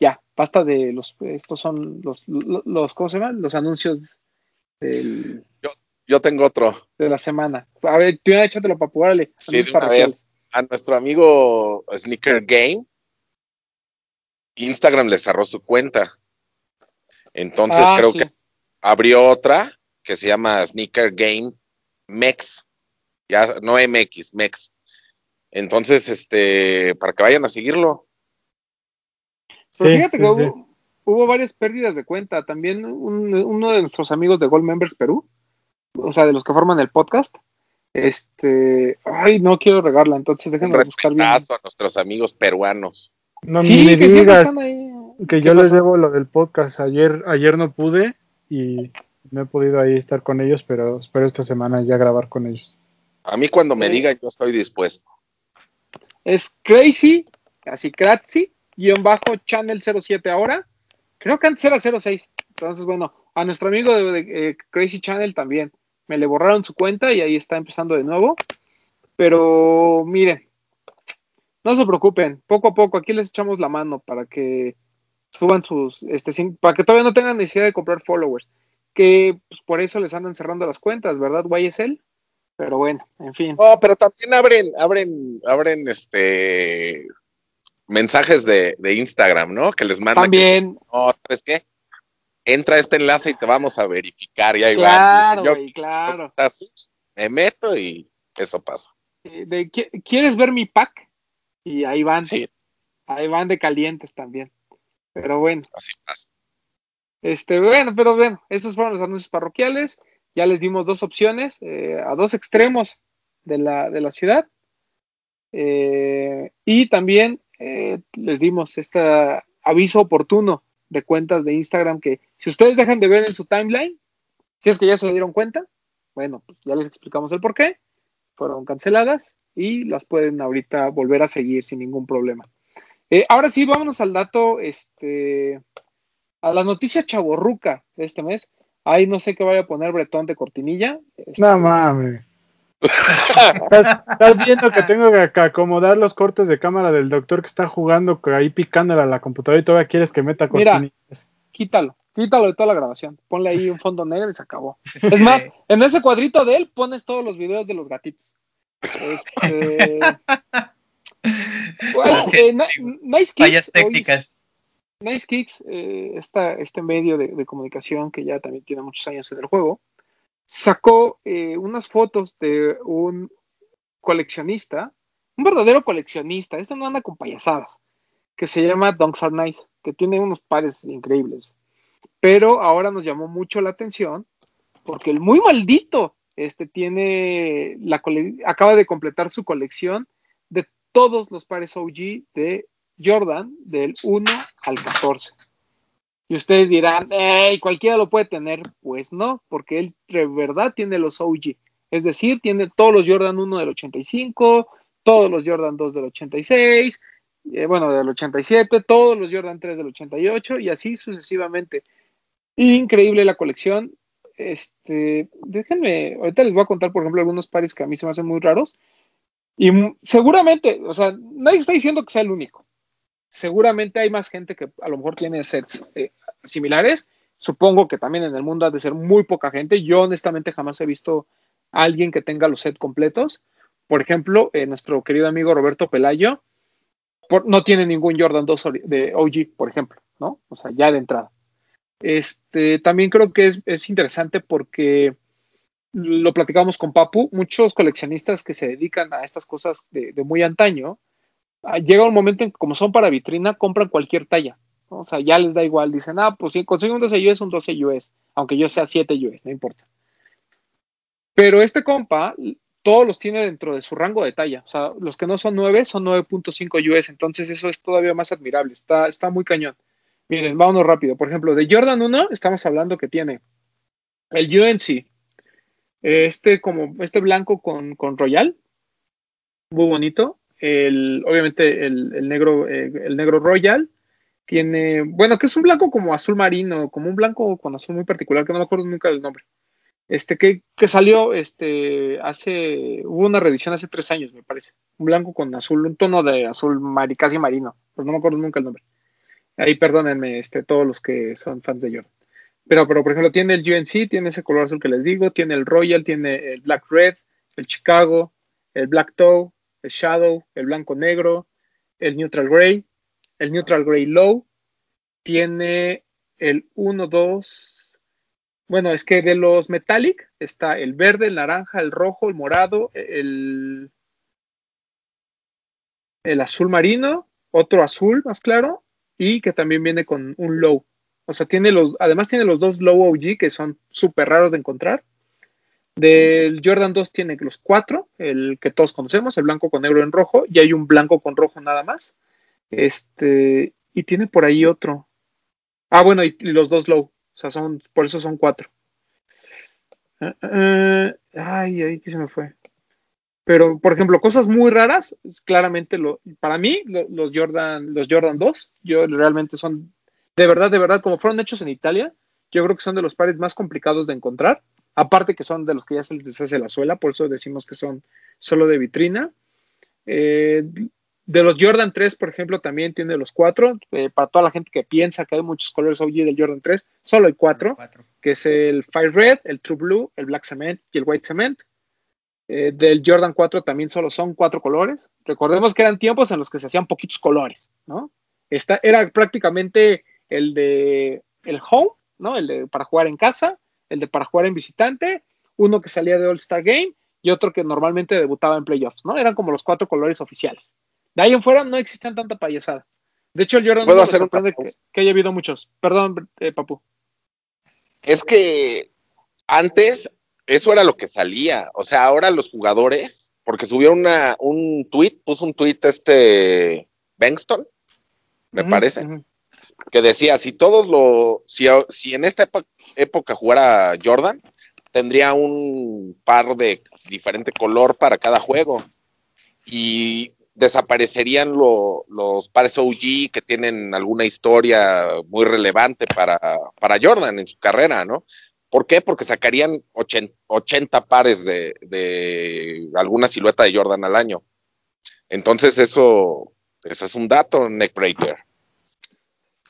ya, basta de los, estos son los, los, ¿cómo se llaman? Los anuncios del... yo tengo otro. De la semana. A ver, tú ya échatelo para poderle. Sí, de una vez. A nuestro amigo Sneaker Game, Instagram le cerró su cuenta. Entonces ah, creo que abrió otra que se llama Sneaker Game Mex. Ya, no MX, Mex. Entonces, este, para que vayan a seguirlo. Pero fíjate que hubo, varias pérdidas de cuenta. También uno de nuestros amigos de Gold Members Perú, o sea, de los que forman el podcast, este, ay, no quiero regarla, entonces déjenme buscar bien. a nuestros amigos peruanos. No me digas que yo les debo lo del podcast. Ayer, ayer no pude y no he podido ahí estar con ellos, pero espero esta semana ya grabar con ellos. A mí cuando me digan yo estoy dispuesto. Es crazy, así crazy, guion bajo channel 07 ahora. Creo que antes era 06. Entonces, bueno, a nuestro amigo de, eh, Crazy Channel también. Me le borraron su cuenta y ahí está empezando de nuevo. Pero miren, no se preocupen, poco a poco aquí les echamos la mano para que suban sus, este, para que todavía no tengan necesidad de comprar followers, que pues, por eso les andan cerrando las cuentas, ¿verdad, YSL? Pero bueno, en fin. Oh, pero también abren, abren, abren este mensajes de, Instagram, ¿no? Que les mandan. También. no, ¿sabes qué? Entra a este enlace y te vamos a verificar. Y ahí claro, claro. Me meto y eso pasa. De, ¿Quieres ver mi pack? Y ahí van. Ahí van de calientes también. Pero bueno. Así pasa. Este, bueno, pero bueno, esos fueron los anuncios parroquiales. Ya les dimos dos opciones eh, a dos extremos de la, de la ciudad. Eh, y también eh, les dimos este aviso oportuno de cuentas de Instagram que si ustedes dejan de ver en su timeline, si es que ya se dieron cuenta, bueno, pues ya les explicamos el por qué, fueron canceladas y las pueden ahorita volver a seguir sin ningún problema. Eh, ahora sí, vámonos al dato, este, a la noticia chaborruca de este mes. Ahí no sé qué vaya a poner Bretón de cortinilla. Este, no mames. ¿Estás, viendo que tengo que acomodar los cortes de cámara del doctor que está jugando ahí picándole a la computadora y todavía quieres que meta cortinillas. Mira, quítalo, quítalo de toda la grabación. Ponle ahí un fondo negro y se acabó. Es más, en ese cuadrito de él pones todos los videos de los gatitos. Este, eh, nice Kicks, técnicas. nice Kicks, eh, este medio de, comunicación que ya también tiene muchos años en el juego, sacó eh, unas fotos de un coleccionista, un verdadero coleccionista, este no anda con payasadas, que se llama Donks Are Nice, que tiene unos pares increíbles. Pero ahora nos llamó mucho la atención porque el muy maldito este tiene la acaba de completar su colección de todos los pares OG de Jordan del 1 al 14. Y ustedes dirán, hey, cualquiera lo puede tener. Pues no, porque él de verdad tiene los OG. Es decir, tiene todos los Jordan 1 del 85, todos los Jordan 2 del 86, eh, bueno, del 87, todos los Jordan 3 del 88 y así sucesivamente. Increíble la colección. Este, déjenme, ahorita les voy a contar, por ejemplo, algunos pares que a mí se me hacen muy raros. Y seguramente, o sea, nadie está diciendo que sea el único. Seguramente hay más gente que a lo mejor tiene sets eh, similares. Supongo que también en el mundo ha de ser muy poca gente. Yo honestamente jamás he visto a alguien que tenga los sets completos. Por ejemplo, eh, nuestro querido amigo Roberto Pelayo no tiene ningún Jordan 2 de OG, por ejemplo, ¿no? O sea, ya de entrada. Este, también creo que es, interesante porque lo platicamos con Papu, muchos coleccionistas que se dedican a estas cosas de, muy antaño, ah, llega un momento en que como son para vitrina, compran cualquier talla. O sea, ya les da igual, dicen, ah, pues si consigo un 12 US, un 12 US, aunque yo sea 7 US, no importa. Pero este compa, todos los tiene dentro de su rango de talla. O sea, los que no son 9 son 9.5 US, entonces eso es todavía más admirable, está, está muy cañón. Miren, vámonos rápido. Por ejemplo, de Jordan 1 estamos hablando que tiene el UNC, este como este blanco con, Royal, muy bonito. El, obviamente el, negro, eh, el negro Royal tiene, bueno, que es un blanco como azul marino, como un blanco con azul muy particular, que no me acuerdo nunca del nombre. Este, que, que salió, este, hace, hubo una reedición hace tres años, me parece. Un blanco con azul, un tono de azul casi marino, pero no me acuerdo nunca el nombre. Ahí perdónenme este, todos los que son fans de Jordan. Pero, pero, por ejemplo, tiene el UNC, tiene ese color azul que les digo, tiene el Royal, tiene el Black Red, el Chicago, el Black Toe, el Shadow, el blanco negro, el Neutral Gray, el Neutral Gray Low, tiene el 1, 2, bueno, es que de los Metallic está el verde, el naranja, el rojo, el morado, el, el azul marino, otro azul más claro, y que también viene con un low. O sea, tiene los, además tiene los dos low OG que son súper raros de encontrar. Del Jordan 2 tiene los cuatro, el que todos conocemos, el blanco con negro en rojo, y hay un blanco con rojo nada más. Este, y tiene por ahí otro. Ah, bueno, y, los dos low. O sea, son, por eso son cuatro. Ah, ah, ay, ay, ¿qué se me fue? Pero, por ejemplo, cosas muy raras, claramente lo, para mí, los Jordan, los Jordan 2, yo realmente son, de verdad, de verdad, como fueron hechos en Italia, yo creo que son de los pares más complicados de encontrar. Aparte que son de los que ya se les deshace la suela, por eso decimos que son solo de vitrina. Eh, de los Jordan 3, por ejemplo, también tiene los cuatro. Eh, para toda la gente que piensa que hay muchos colores OG del Jordan 3, solo hay cuatro, que es el Fire Red, el True Blue, el Black Cement y el White Cement. Eh, del Jordan 4 también solo son cuatro colores. Recordemos que eran tiempos en los que se hacían poquitos colores, ¿no? Esta, era prácticamente el de el home, ¿no? El de para jugar en casa, el de para jugar en visitante, uno que salía de All Star Game y otro que normalmente debutaba en playoffs, ¿no? Eran como los cuatro colores oficiales. De ahí en fuera no existían tanta payasada. De hecho, el Jordan ¿Puedo hacer sorprende que, que, haya habido muchos. Perdón, eh, Papu. Es que antes eso era lo que salía. O sea, ahora los jugadores, porque subió una, un tweet, puso un tweet este Bengston, me parece, que decía, si todos lo, si, si en esta época, jugara Jordan, tendría un par de diferente color para cada juego. Y desaparecerían los pares OG que tienen alguna historia muy relevante para, para Jordan en su carrera, ¿no? ¿Por qué? Porque sacarían 80, pares de, alguna silueta de Jordan al año. Entonces eso, eso es un dato, neckbreaker.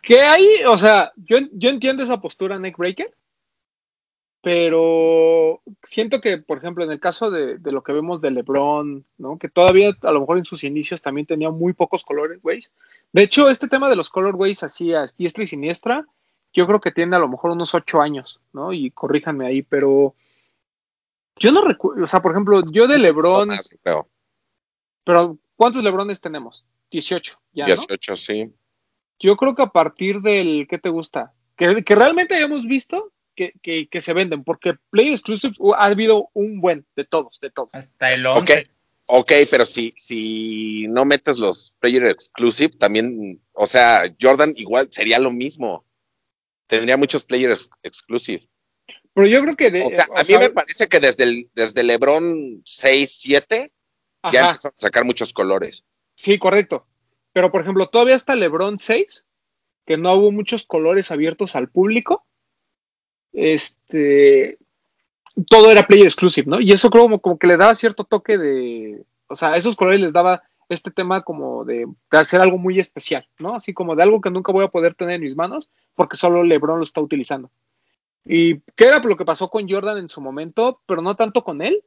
¿Qué hay? O sea, yo, yo entiendo esa postura, neckbreaker, pero siento que, por ejemplo, en el caso de, lo que vemos de LeBron, ¿no? Que todavía a lo mejor en sus inicios también tenía muy pocos colores, güey. De hecho, este tema de los colorways así a diestra y siniestra, yo creo que tiene a lo mejor unos ocho años, ¿no? Y corríjanme ahí, pero yo no recuerdo, o sea, por ejemplo, yo de Lebron. Pero, ¿cuántos Lebrones tenemos? 18, ya. 18, sí. Yo creo que a partir del, ¿qué te gusta? Que, realmente hayamos visto que, que, se venden, porque Play Exclusive uh, ha habido un buen de todos, de todos. Hasta el 11. Ok, pero si, si no metes los Player Exclusive, también, o sea, Jordan igual sería lo mismo tendría muchos players exclusive. Pero yo creo que... o sea, a mí me parece que desde, el, desde LeBron 6, 7 ya empezaron a sacar muchos colores. Sí, correcto. Pero, por ejemplo, todavía hasta LeBron 6, que no hubo muchos colores abiertos al público. Este... Todo era player exclusive, ¿no? Y eso creo como, como que le daba cierto toque de... O sea, esos colores les daba este tema como de, hacer algo muy especial, ¿no? Así como de algo que nunca voy a poder tener en mis manos porque solo LeBron lo está utilizando. Y qué era lo que pasó con Jordan en su momento, pero no tanto con él,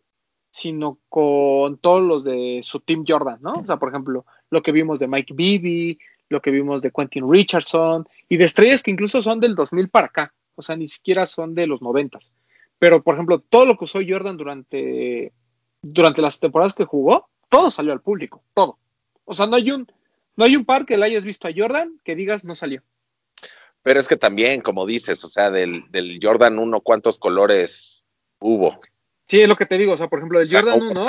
sino con todos los de su team Jordan, ¿no? O sea, por ejemplo, lo que vimos de Mike Bibby, lo que vimos de Quentin Richardson y de estrellas que incluso son del 2000 para acá, o sea, ni siquiera son de los 90. Pero, por ejemplo, todo lo que usó Jordan durante, durante las temporadas que jugó, todo salió al público, todo. O sea, no hay un, no hay un par que le hayas visto a Jordan que digas no salió. Pero es que también, como dices, o sea, del, del Jordan 1, ¿cuántos colores hubo? Sí, es lo que te digo, o sea, por ejemplo, del Jordan 1,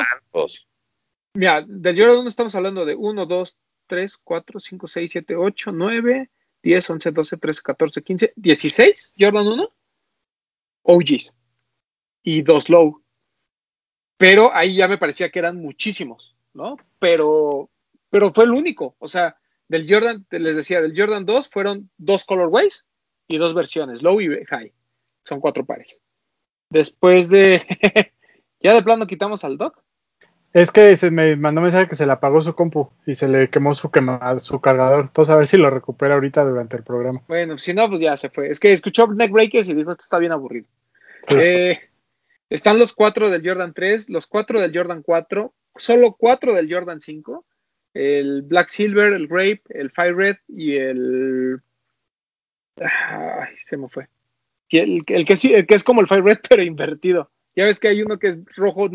mira, del Jordan 1 estamos hablando de 1, 2, 3, 4, 5, 6, 7, 8, 9, 10, 11, 12, 13, 14, 15, 16, Jordan 1, OGs y dos low. Pero ahí ya me parecía que eran muchísimos, ¿no? Pero, pero fue el único, o sea, del Jordan, les decía, del Jordan 2 fueron dos colorways y dos versiones, low y high. Son cuatro pares. Después de, ya de plano quitamos al doc. Es que se me mandó mensaje que se le apagó su compu y se le quemó su, su cargador. Entonces a ver si lo recupera ahorita durante el programa. Bueno, si no, pues ya se fue. Es que escuchó Neckbreakers y dijo, esto está bien aburrido. Eh, están los cuatro del Jordan 3, los cuatro del Jordan 4, solo cuatro del Jordan 5, el Black Silver, el Grape, el Fire Red y el... Ay, se me fue. el, que, el que es como el Fire Red pero invertido. Ya ves que hay uno que es rojo,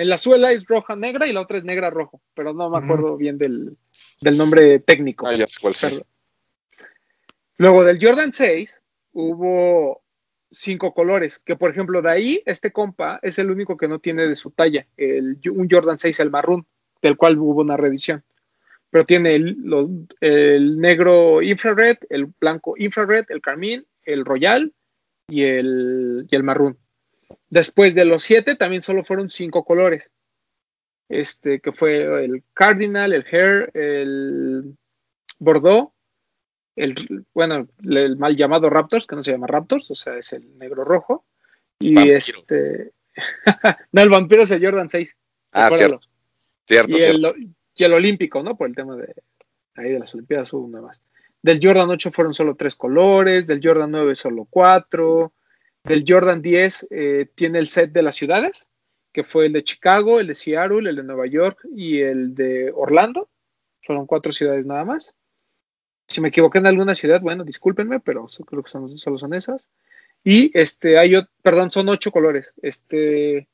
en la suela es roja negra y la otra es negra rojo, pero no me acuerdo bien del, nombre técnico. Ah, ya sé cuál. Luego del Jordan 6 hubo cinco colores, que por ejemplo de ahí este compa es el único que no tiene de su talla, el, un Jordan 6 el marrón, del cual hubo una reedición. Pero tiene el, el negro infrared, el blanco infrared, el carmín, el royal y el, y el marrón. Después de los siete también solo fueron cinco colores. Este, que fue el Cardinal, el Hair, el Bordeaux, el, bueno, el mal llamado Raptors, que no se llama Raptors, o sea, es el negro rojo. Y este. no, el vampiro es el Jordan 6. Ah, cierto. Cierto, y, El, y el olímpico, ¿no? Por el tema de ahí de las Olimpiadas hubo una más. Del Jordan 8 fueron solo tres colores, del Jordan 9 solo cuatro, del Jordan 10 eh, tiene el set de las ciudades, que fue el de Chicago, el de Seattle, el de Nueva York y el de Orlando. Fueron cuatro ciudades nada más. Si me equivoqué en alguna ciudad, bueno, discúlpenme, pero creo que son, solo son esas. Y este, hay, perdón, son ocho colores. Este,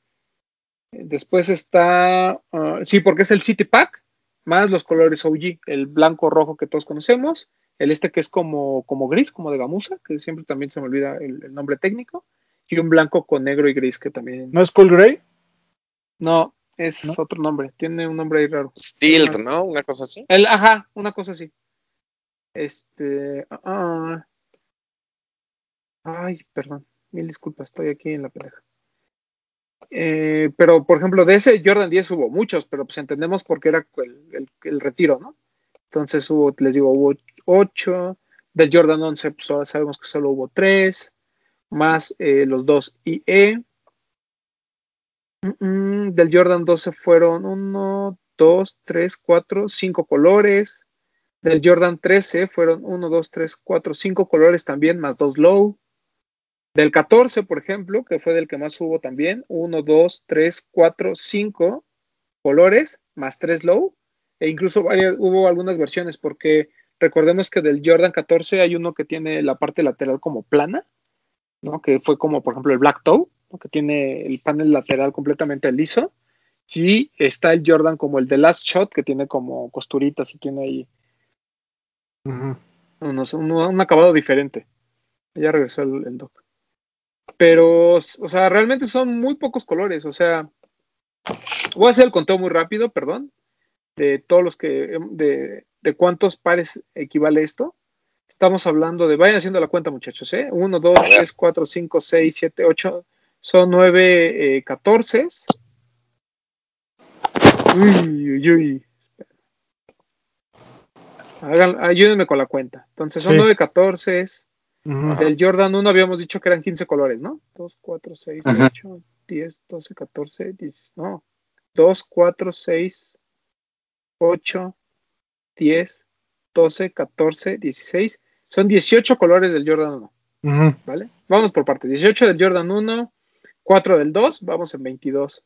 después está, uh, sí, porque es el City Pack, más los colores OG, el blanco rojo que todos conocemos, el este que es como, como gris, como de gamuza, que siempre también se me olvida el, nombre técnico, y un blanco con negro y gris que también. ¿No es Cool Gray? No, es otro nombre, tiene un nombre ahí raro. Steel, ¿no? Una cosa así. El, ajá, una cosa así. Este. Ah, ay, perdón, mil disculpas, estoy aquí en la pendeja. Eh, pero, por ejemplo, de ese Jordan 10 hubo muchos, pero pues entendemos por qué era el, el retiro, ¿no? Entonces hubo, les digo, hubo 8, del Jordan 11 pues sabemos que solo hubo 3, más eh, los dos IE. del Jordan 12 fueron 1, 2, 3, 4, 5 colores. Del Jordan 13 fueron 1, 2, 3, 4, 5 colores también, más 2 low. Del 14, por ejemplo, que fue del que más hubo también, 1, 2, 3, 4, 5 colores, más 3 low. E incluso hubo algunas versiones, porque Recordemos que del Jordan 14 hay uno que tiene la parte lateral como plana, ¿no? Que fue como, por ejemplo, el Black Toe, que tiene el panel lateral completamente liso. Y está el Jordan como el de Last Shot, que tiene como costuritas y tiene ahí un, acabado diferente. Ya regresó el, el, doc. Pero, o sea, realmente son muy pocos colores. O sea, voy a hacer el conteo muy rápido, perdón, de todos los que, de, de cuántos pares equivale esto. Estamos hablando de, vayan haciendo la cuenta muchachos, ¿eh? 1, 2, 3, 4, 5, 6, 7, 8, son 9, eh, 14. Uy, uy, uy. Hagan, ayúdenme con la cuenta. Entonces son sí. 9, 14. Del Jordan 1 habíamos dicho que eran 15 colores, ¿no? 2, 4, 6, Ajá. 8, 10, 12, 14, 10, no. 2, 4, 6, 8, 10, 12, 14, 16. Son 18 colores del Jordan 1. Uh -huh. ¿Vale? Vamos por partes. 18 del Jordan 1, 4 del 2, vamos en 22.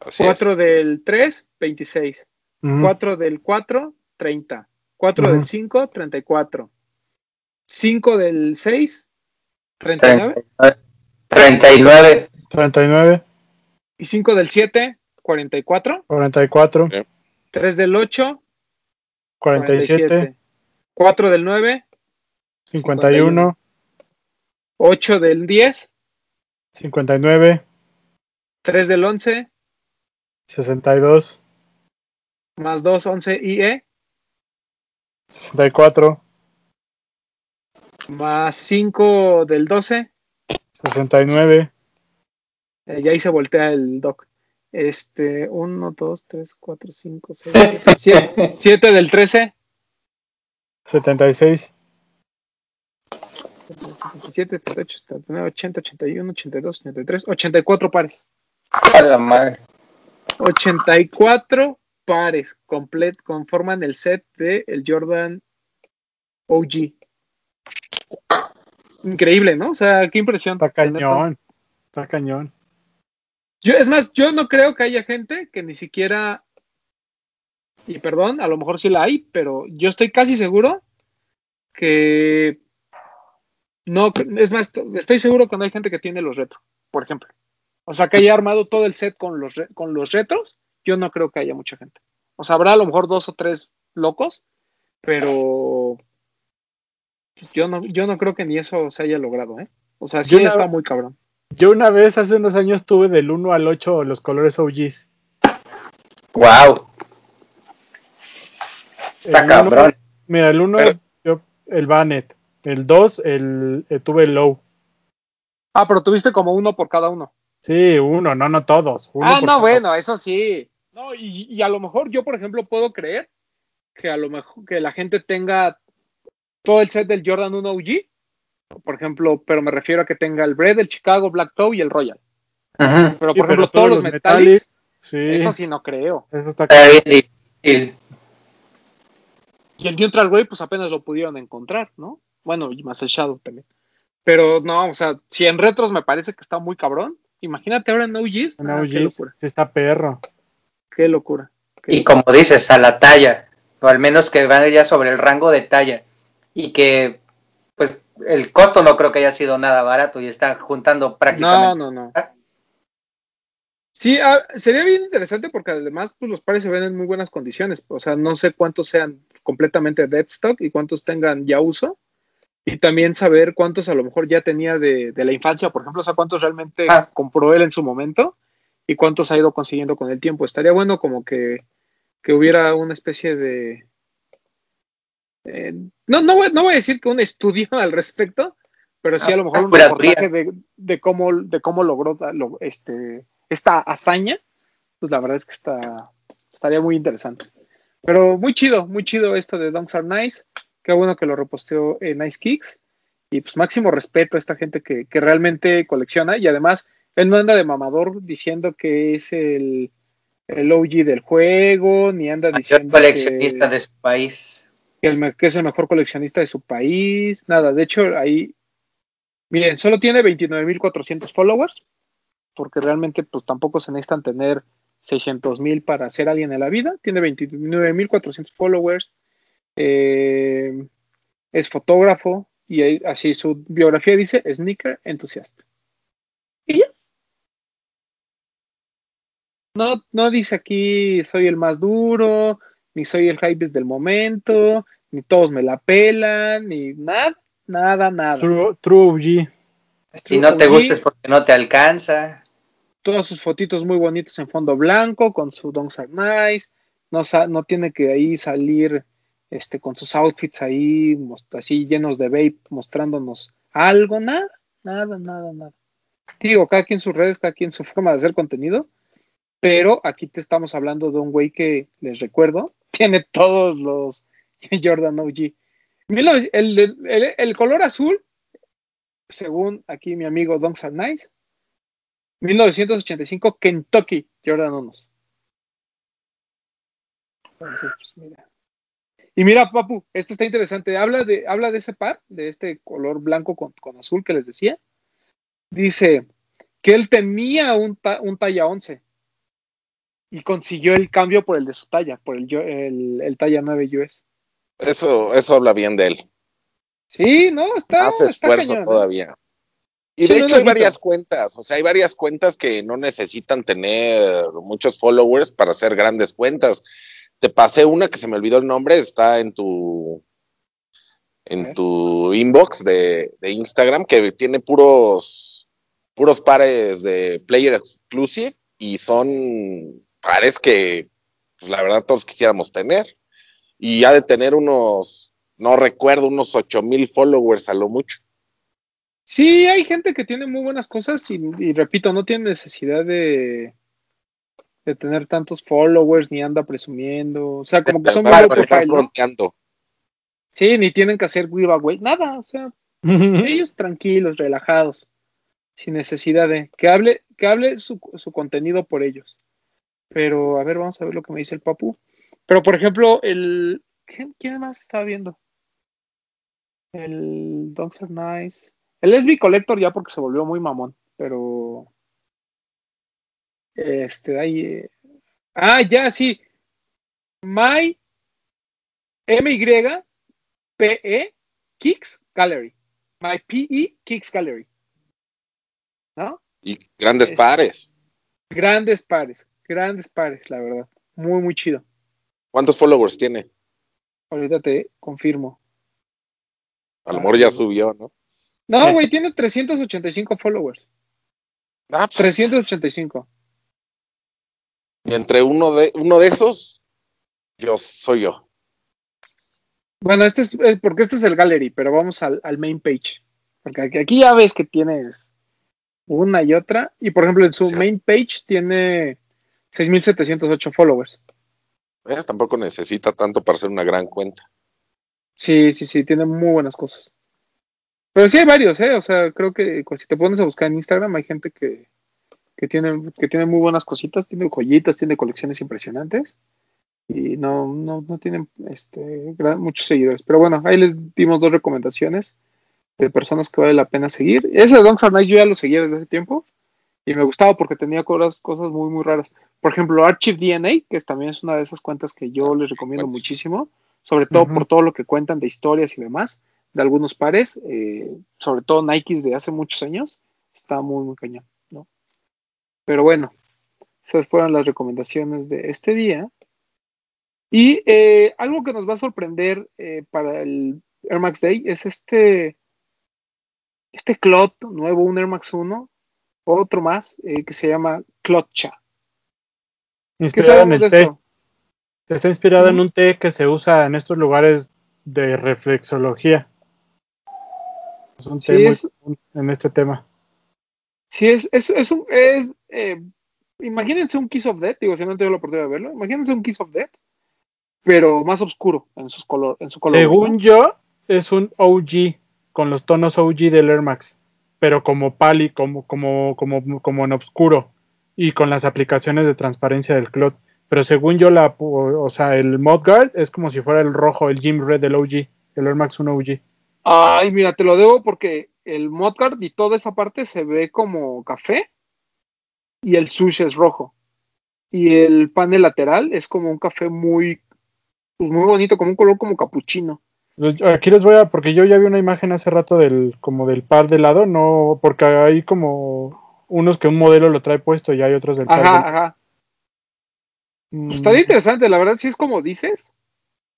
Así 4 es. del 3, 26. Uh -huh. 4 del 4, 30. 4 Ujú. del 5, 34. 5 del 6, 39. 39. 39, Y 5 del 7, 44. 44, 3 del 8, 47, 47. 4 del 9, 51, 8 del 10, 59, 3 del 11, 62, más 2, 11 IE, 64, más 5 del 12. 69, Eh, y ahí se voltea el doc. Este, 1, 2, 3, 4, 5, 6, 7. 7 del 13. 76, 77, 78, 79, 80, 81, 82, 83, 84 pares. A la madre. 84 pares complet, conforman el set de el Jordan OG. Increíble, ¿no? O sea, qué impresión. está cañón, está cañón. Yo, es más, yo no creo que haya gente que ni siquiera, y perdón, a lo mejor sí la hay, pero yo estoy casi seguro que no, es más, estoy seguro que no hay gente que tiene los retros, por ejemplo. O sea, que haya armado todo el set con los, con los retros, yo no creo que haya mucha gente. O sea, habrá a lo mejor dos o tres locos, pero yo no, yo no creo que ni eso se haya logrado, ¿eh? O sea, sí Yo una- está muy cabrón. Yo una vez hace unos años tuve del 1 al 8 los colores OGs. Wow. Está El uno- cabrón. Mira, el 1 Pero- yo el Banet, el 2 el, eh, tuve el Low. Ah, pero tuviste como uno por cada uno. Sí, uno, no, no todos. uno ah, no, cada- bueno, eso sí. No, y, y a lo mejor yo, por ejemplo, puedo creer que a lo mejor que la gente tenga todo el set del Jordan 1 OG, por ejemplo, pero me refiero a que tenga el Bread, el Chicago, Black Toe y el Royal. Pero, Sí, por pero ejemplo, todos todos los Metallics, Metallics, Sí, eso sí no creo. eso está Está bien difícil. Y el Neutral Way, pues apenas lo pudieron encontrar, ¿no? Bueno, y más el Shadow también. Pero no, o sea, si en retros me parece que está muy cabrón, imagínate ahora en OGs. en Ah, OGs, qué locura, sí está perro. qué locura. qué Y como dices, a la talla. O al menos que vaya sobre el rango de talla. Y que, el costo no creo que haya sido nada barato y está juntando No, prácticamente. no, no. Sí, ah, sería bien interesante porque además pues, los pares se ven en muy buenas condiciones. O sea, no sé cuántos sean completamente dead stock y cuántos tengan ya uso. Y también saber cuántos a lo mejor ya tenía de, de la infancia, por ejemplo, o sea, cuántos realmente Ah. compró él en su momento y cuántos ha ido consiguiendo con el tiempo. Estaría bueno como que, que hubiera una especie de... eh, no, no, voy, no voy a decir que un estudio al respecto, pero sí a lo mejor un reportaje de, de cómo, de cómo logró lo- este, esta hazaña, pues la verdad es que está, estaría muy interesante. Pero muy chido, muy chido esto de Dunks Are Nice. Qué bueno que lo reposteó en Nice Kicks. Y pues máximo respeto a esta gente que, que realmente colecciona. Y además, él no anda de mamador diciendo que es el, el OG del juego, ni anda Mayor diciendo coleccionista que, de su país. Que es el mejor coleccionista de su país. Nada, de hecho, ahí, miren, solo tiene 29.400 followers, porque realmente pues tampoco se necesitan tener 600.000 para ser alguien en la vida. Tiene 29.400 followers, eh, es fotógrafo y así su biografía dice sneaker entusiasta. Y ya. No, no dice aquí soy el más duro, ni soy el hype del momento, ni todos me la pelan, ni nada, nada, nada. True, True OG. Si no te gustes porque no te alcanza. todas sus fotitos muy bonitos en fondo blanco, con su Donks Are Nice, no, sa- no tiene que ahí salir este, con sus outfits ahí, así llenos de vape, mostrándonos algo, nada, nada, nada, nada. Digo, cada quien sus redes, cada quien su forma de hacer contenido, pero aquí te estamos hablando de un güey que, les recuerdo, tiene todos los Jordan OG. 19 El, el- color azul, según aquí mi amigo Donks Are Nice, 1985, Kentucky, Jordan 1. Entonces, pues. Y mira, Papu, este está interesante. Habla de, habla de ese par, de este color blanco con, con azul que les decía. Dice que él tenía un, ta- un talla 11 y consiguió el cambio por el de su talla, por el, el, el talla 9 US. Eso, eso habla bien de él. Sí, no, está. Hace está esfuerzo cañón, ¿eh? todavía. Y Sí, de no hecho hay varias cuentas, o sea, hay varias cuentas que no necesitan tener muchos followers para hacer grandes cuentas. Te pasé una que se me olvidó el nombre, está en tu en tu inbox de, de Instagram que tiene puros puros pares de player exclusive y son pares que pues, la verdad todos quisiéramos tener y ha de tener unos no recuerdo unos ocho mil followers a lo mucho. Sí, hay gente que tiene muy buenas cosas y, y repito, no tiene necesidad de, de tener tantos followers ni anda presumiendo. O sea, como que son muy ¿no? Sí, ni tienen que hacer giveaway, nada. O sea, ellos tranquilos, relajados, sin necesidad de que hable, que hable su, su contenido por ellos. Pero a ver, vamos a ver lo que me dice el papu. Pero por ejemplo, el ¿quién, quién más estaba viendo? El Dogs Are Nice. El SB Collector ya porque se volvió muy mamón, pero este ahí eh, ah ya sí My M-Y P-E Kicks Gallery. My P-E Kicks Gallery. ¿No? Y grandes Es- pares. Grandes pares, grandes pares, la verdad. Muy, muy chido. ¿Cuántos followers tiene? Ahorita te confirmo. A lo mejor ya subió, ¿no? No, güey, tiene 385 followers. Ah, pues, 385. y entre uno de uno de esos, yo soy yo. Bueno, este es, eh, porque este es el gallery, pero vamos al, al main page. Porque aquí, aquí ya ves que tienes una y otra. Y por ejemplo, en su Sí. main page tiene 6.708 followers. ¿Ves? Tampoco necesita tanto para ser una gran cuenta. Sí, sí, sí, tiene muy buenas cosas. Pero sí hay varios, ¿eh? O sea, creo que si te pones a buscar en Instagram hay gente que, que, tiene, que tiene muy buenas cositas, tiene joyitas, tiene colecciones impresionantes y no, no, no tienen este, gran- muchos seguidores. Pero bueno, ahí les dimos dos recomendaciones de personas que vale la pena seguir. Ese de Donks Are Nice yo ya lo seguía desde hace tiempo y me gustaba porque tenía cosas, cosas muy, muy raras. Por ejemplo, Archive DNA, que es, también es una de esas cuentas que yo les recomiendo muchísimo, sobre todo por todo lo que cuentan de historias y demás, de algunos pares, eh, sobre todo Nikes de hace muchos años, está muy, muy cañón, ¿no? Pero bueno, esas fueron las recomendaciones de este día. Y eh, algo que nos va a sorprender eh, para el Air Max Day es este, este Clot nuevo, un Air Max 1, otro más, eh, que se llama Clotcha. ¿Qué Inspirada en el té. esto? Está inspirada en un té que se usa en estos lugares de reflexología. Es un té muy es- común en este tema. Sí, es, es, es un, es, eh, imagínense un Kiss of Death, digo, si no han tenido la oportunidad de verlo, imagínense un Kiss of Death, pero más oscuro en, sus color, en su color. Según ¿no? yo, es un OG con los tonos OG del Air Max, pero como pali, como, como, como, como en oscuro y con las aplicaciones de transparencia del cloth. Pero según yo, la, o sea, el Mudguard es como si fuera el rojo, el Jim Red del OG, el Air Max 1 OG. Ay, mira, te lo debo porque el Modcard y toda esa parte se ve como café y el sush es rojo. Y el panel lateral es como un café muy, pues muy bonito, como un color como capuchino. Pues, Aquí les voy a, porque yo ya vi una imagen hace rato del, como del par de lado, no, porque hay como unos que un modelo lo trae puesto y hay otros del par. Ajá, ajá. Mm, Estaría interesante, la verdad, si es como dices,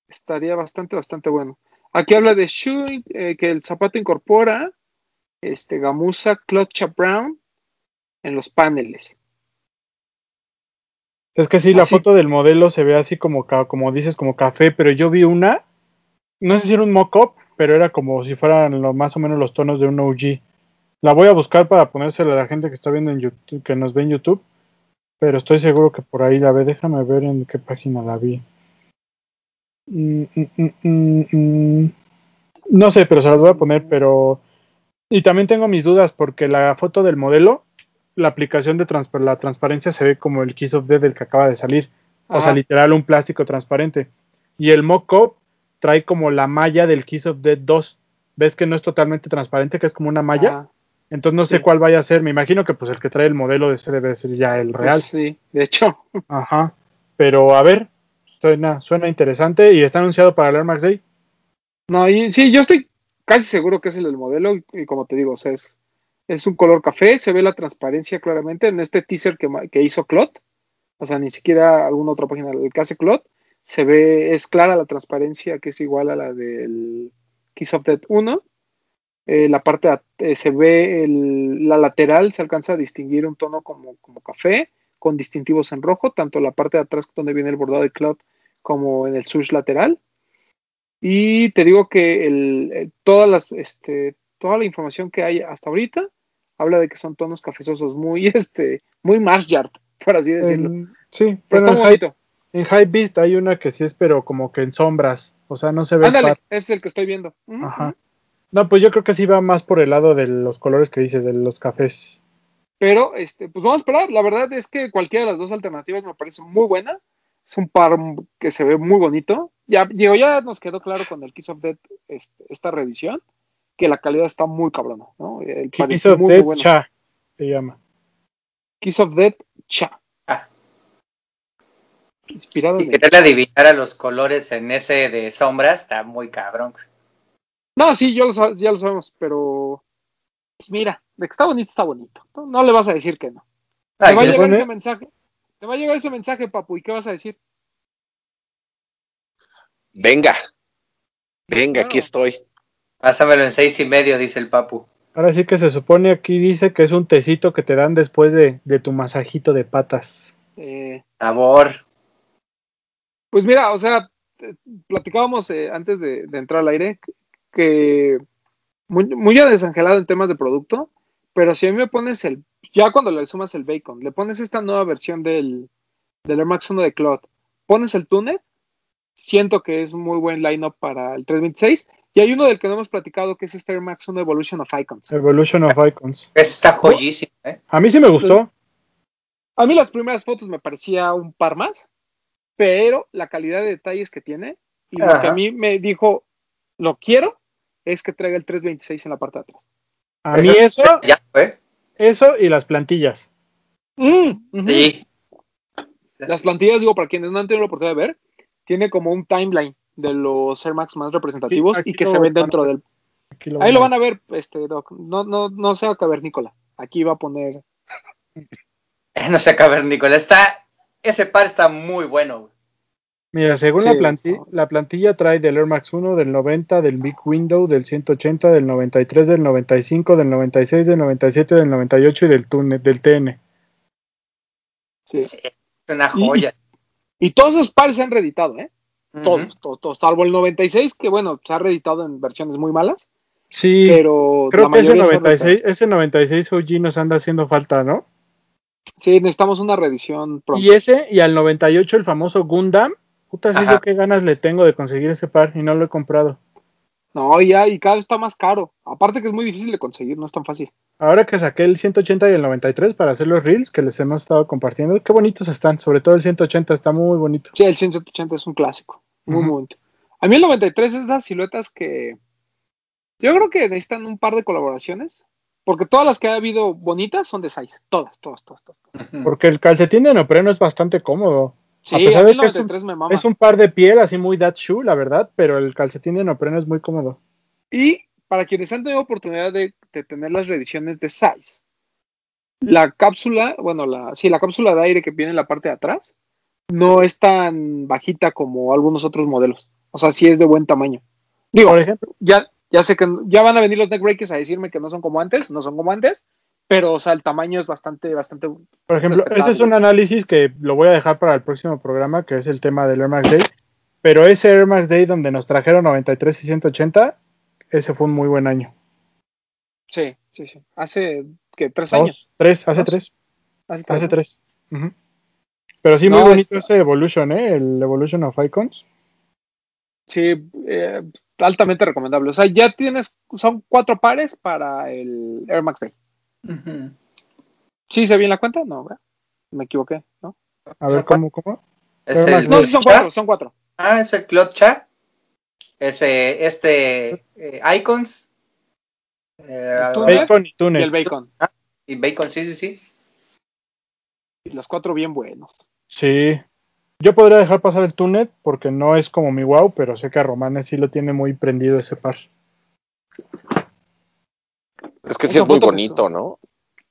estaría bastante, bastante bueno. Aquí habla de shoe, eh, que el zapato incorpora este gamuza Clutcha Brown en los paneles. Es que sí, la foto del modelo se ve así como, como dices, como café, pero yo vi una, no sé si era un mock-up, pero era como si fueran lo, más o menos los tonos de un OG. La voy a buscar para ponérsela a la gente que está viendo en YouTube, que nos ve en YouTube, pero estoy seguro que por ahí la ve. Déjame ver en qué página la vi. Mm, mm, mm. No sé, pero se las voy a poner, pero... Y también tengo mis dudas porque la foto del modelo, la aplicación de la transparencia se ve como el Kiss of Death del que acaba de salir. O sea, literal un plástico transparente. Y el mock-up trae como la malla del Kiss of Death 2. ¿Ves que no es totalmente transparente, que es como una malla? Ah, Entonces no sé cuál vaya a ser. Me imagino que pues el que trae el modelo de ese debe ser ya el pues real. sí, de hecho. Ajá. Pero a ver, suena, suena interesante y está anunciado para el Air Max Day. No, y sí, yo estoy casi seguro que es el del modelo y, y como te digo, o sea, es, es un color café, se ve la transparencia claramente en este teaser que hizo Clot, o sea, ni siquiera alguna otra página, el que hace Clot, se ve, es clara la transparencia que es igual a la del Kiss of Death 1. Eh, la parte, eh, se ve el- la lateral, se alcanza a distinguir un tono como, como café, con distintivos en rojo, tanto la parte de atrás donde viene el bordado de Clot como en el switch lateral. Y te digo que el, eh, todas las, este, toda la información que hay hasta ahorita habla de que son tonos cafezosos muy, este, muy Mars Yard, por así decirlo. Sí, Pero bueno, está bonito. En Hypebeast hay una que sí es, pero como que en sombras. O sea, no se ve. Ándale, ese es el que estoy viendo. Ajá. No, pues yo creo que sí va más por el lado de los colores que dices, de los cafés. Pero, este, pues vamos a esperar. La verdad es que cualquiera de las dos alternativas me parece muy buena. Es un par que se ve muy bonito. Ya, digo, ya nos quedó claro con el Kiss of Death, este, esta reedición, que la calidad está muy cabrona, ¿no? El Kiss of muy, muy Death bueno. Cha se llama. Kiss of Death Cha. Inspirado Y en el- adivinar a los colores en ese de sombras está muy cabrón. No, sí, yo lo ya lo sabemos, pero pues mira, de que está bonito, está bonito. No, No le vas a decir que no. Te va a llegar pone- ese mensaje. Te va a llegar ese mensaje, papu, ¿y qué vas a decir? Venga. Venga, Claro. aquí estoy. Pásamelo en seis y medio, dice el papu. Ahora sí que se supone aquí dice que es un tecito que te dan después de, de tu masajito de patas. Eh, Sabor. Pues mira, o sea, platicábamos eh, antes de, de entrar al aire que muy, muy desangelado en temas de producto, pero si a mí me pones el, ya cuando le sumas el bacon, le pones esta nueva versión del, del Air Max 1 de Cloud, pones el tuner, siento que es muy buen lineup para el 326, y hay uno del que no hemos platicado que es este Air Max 1 Evolution of Icons. Evolution of Icons. Está joyísimo, ¿eh? A mí sí me gustó. A mí las primeras fotos me parecía un par más, pero la calidad de detalles que tiene y lo que a mí me dijo, lo quiero, es que traiga el 326 en la parte de atrás. A mí es- eso, Ya, ¿eh? eso y las plantillas. Mm. Sí. Las plantillas, digo, para quienes no han tenido la oportunidad de ver, tiene como un timeline de los Air Max más representativos Sí, y que se ven dentro del... Lo Ahí lo van a ver, este, Doc. No, no, no sea cavernícola. Aquí va a poner... No sé, cavernícola. Está. Ese par está muy bueno. güey. Mira, según Sí, la, planti- no. la plantilla trae del Air Max 1, del 90, del Big Window, del 180, del 93, del 95, del 96, del 97, del 98 y del, tune- del TN. sí. Es una joya. Y todos esos pares se han reeditado, ¿eh? Todos, todos, todos, salvo el 96, que bueno, se ha reeditado en versiones muy malas, Sí, pero creo la que ese mayoría se han 96, ese 96 OG nos anda haciendo falta, ¿no? Sí, necesitamos una reedición pronto. Y ese, y al 98 el famoso Gundam. Puta, sí, yo qué ganas le tengo de conseguir ese par y no lo he comprado. No, ya, y cada vez está más caro. Aparte que es muy difícil de conseguir, no es tan fácil. Ahora que saqué el 180 y el 93 para hacer los reels que les hemos estado compartiendo, qué bonitos están, sobre todo el 180 está muy bonito. Sí, el 180 es un clásico. Muy, muy bonito. A mí el 93 es esas siluetas que yo creo que necesitan un par de colaboraciones. Porque todas las que ha habido bonitas son de size. Todas, todas, todas. todas. Porque el calcetín de neopreno es bastante cómodo. Sí, A a, pesar mí de que es un- 93 me mama. Es un par de piel así muy that shoe, la verdad, pero el calcetín de neopreno es muy cómodo. Y para quienes han tenido oportunidad de, de tener las reediciones de size, la cápsula, bueno, la, sí, la cápsula de aire que viene en la parte de atrás, no es tan bajita como algunos otros modelos. O sea, sí es de buen tamaño. Digo, Por ejemplo, ya, ya sé que ya van a venir los neckbreakers a decirme que no son como antes, no son como antes, pero o sea, el tamaño es bastante, bastante. por ejemplo, ese es un análisis que lo voy a dejar para el próximo programa, que es el tema del Air Max Day. Pero ese Air Max Day donde nos trajeron 93 y 180, ese fue un muy buen año. Sí, sí, sí. Hace que tres años. Tres, hace ¿Dos? tres, Hace tres. Pero sí, No, muy bonito está- ese Evolution, ¿eh? El Evolution of Icons. Sí, eh, altamente recomendable. O sea, ya tienes, son cuatro pares para el Air Max Day. Ujú. ¿Sí se bien la cuenta? No, ¿verdad? Me equivoqué, ¿no? A ver, ¿cómo, cómo? Es el No, sí son cuatro, son cuatro. Ah, es el Cloud Cha. Ese, este, eh, Icons. eh, El Tuner. Bacon y el bacon. y Bacon, sí, sí, sí. Y los cuatro bien buenos. Sí. Yo podría dejar pasar el Tunet porque no es como mi wow, pero sé que a Romanes sí lo tiene muy prendido ese par. Es que sí es muy bonito, ¿no?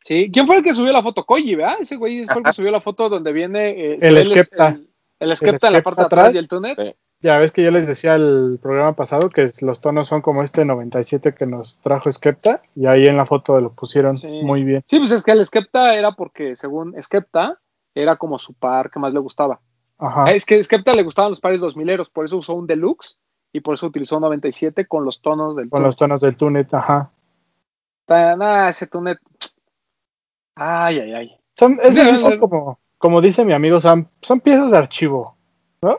Sí, ¿quién fue el que subió la foto? Koji, ¿verdad? Ese güey fue el que subió la foto donde viene eh, El ve Skepta. El, el Skepta en la parte de atrás. atrás y el túnel. Sí. Ya ves que yo les decía el programa pasado que es- los tonos son como este 97 que nos trajo Skepta y ahí en la foto lo pusieron Sí. muy bien. Sí, pues es que el Skepta era porque, según Skepta, era como su par que más le gustaba. Ajá. Ah, Es que a Skepta le gustaban los pares 2000eros, por eso usó un Deluxe y por eso utilizó un 97 con los tonos del Con los tonos del Tunet, ajá. Nah, ese túnel. Ay, ay, ay. Son, sí Sí, son el- como, como dice mi amigo Sam, son piezas de archivo, ¿no?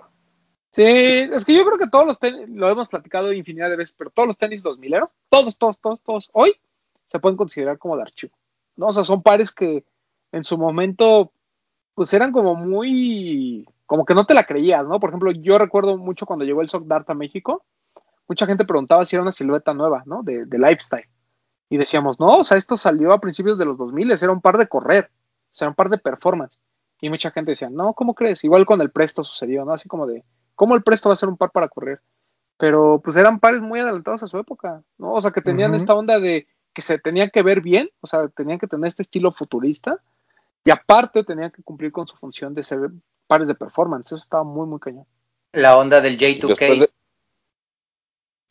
Sí, es que yo creo que todos los tenis, lo hemos platicado infinidad de veces, pero todos los tenis 2000eros, todos, todos, todos, todos, hoy se pueden considerar como de archivo. ¿no? O sea, son pares que en su momento, pues eran como muy, como que no te la creías, ¿no? Por ejemplo, yo recuerdo mucho cuando llegó el Sock Dart a México, mucha gente preguntaba si era una silueta nueva, ¿no? De, de lifestyle. Y decíamos, no, o sea, esto salió a principios de los 2000, era un par de correr, o sea, un par de performance. Y mucha gente decía, no, ¿cómo crees? Igual con el Presto sucedió, ¿no? Así como de, ¿cómo el Presto va a ser un par para correr? Pero pues eran pares muy adelantados a su época, ¿no? O sea, que tenían esta onda de que se tenían que ver bien, o sea, tenían que tener este estilo futurista y aparte tenían que cumplir con su función de ser pares de performance. Eso estaba muy, muy cañón. La onda del J2K. Después de-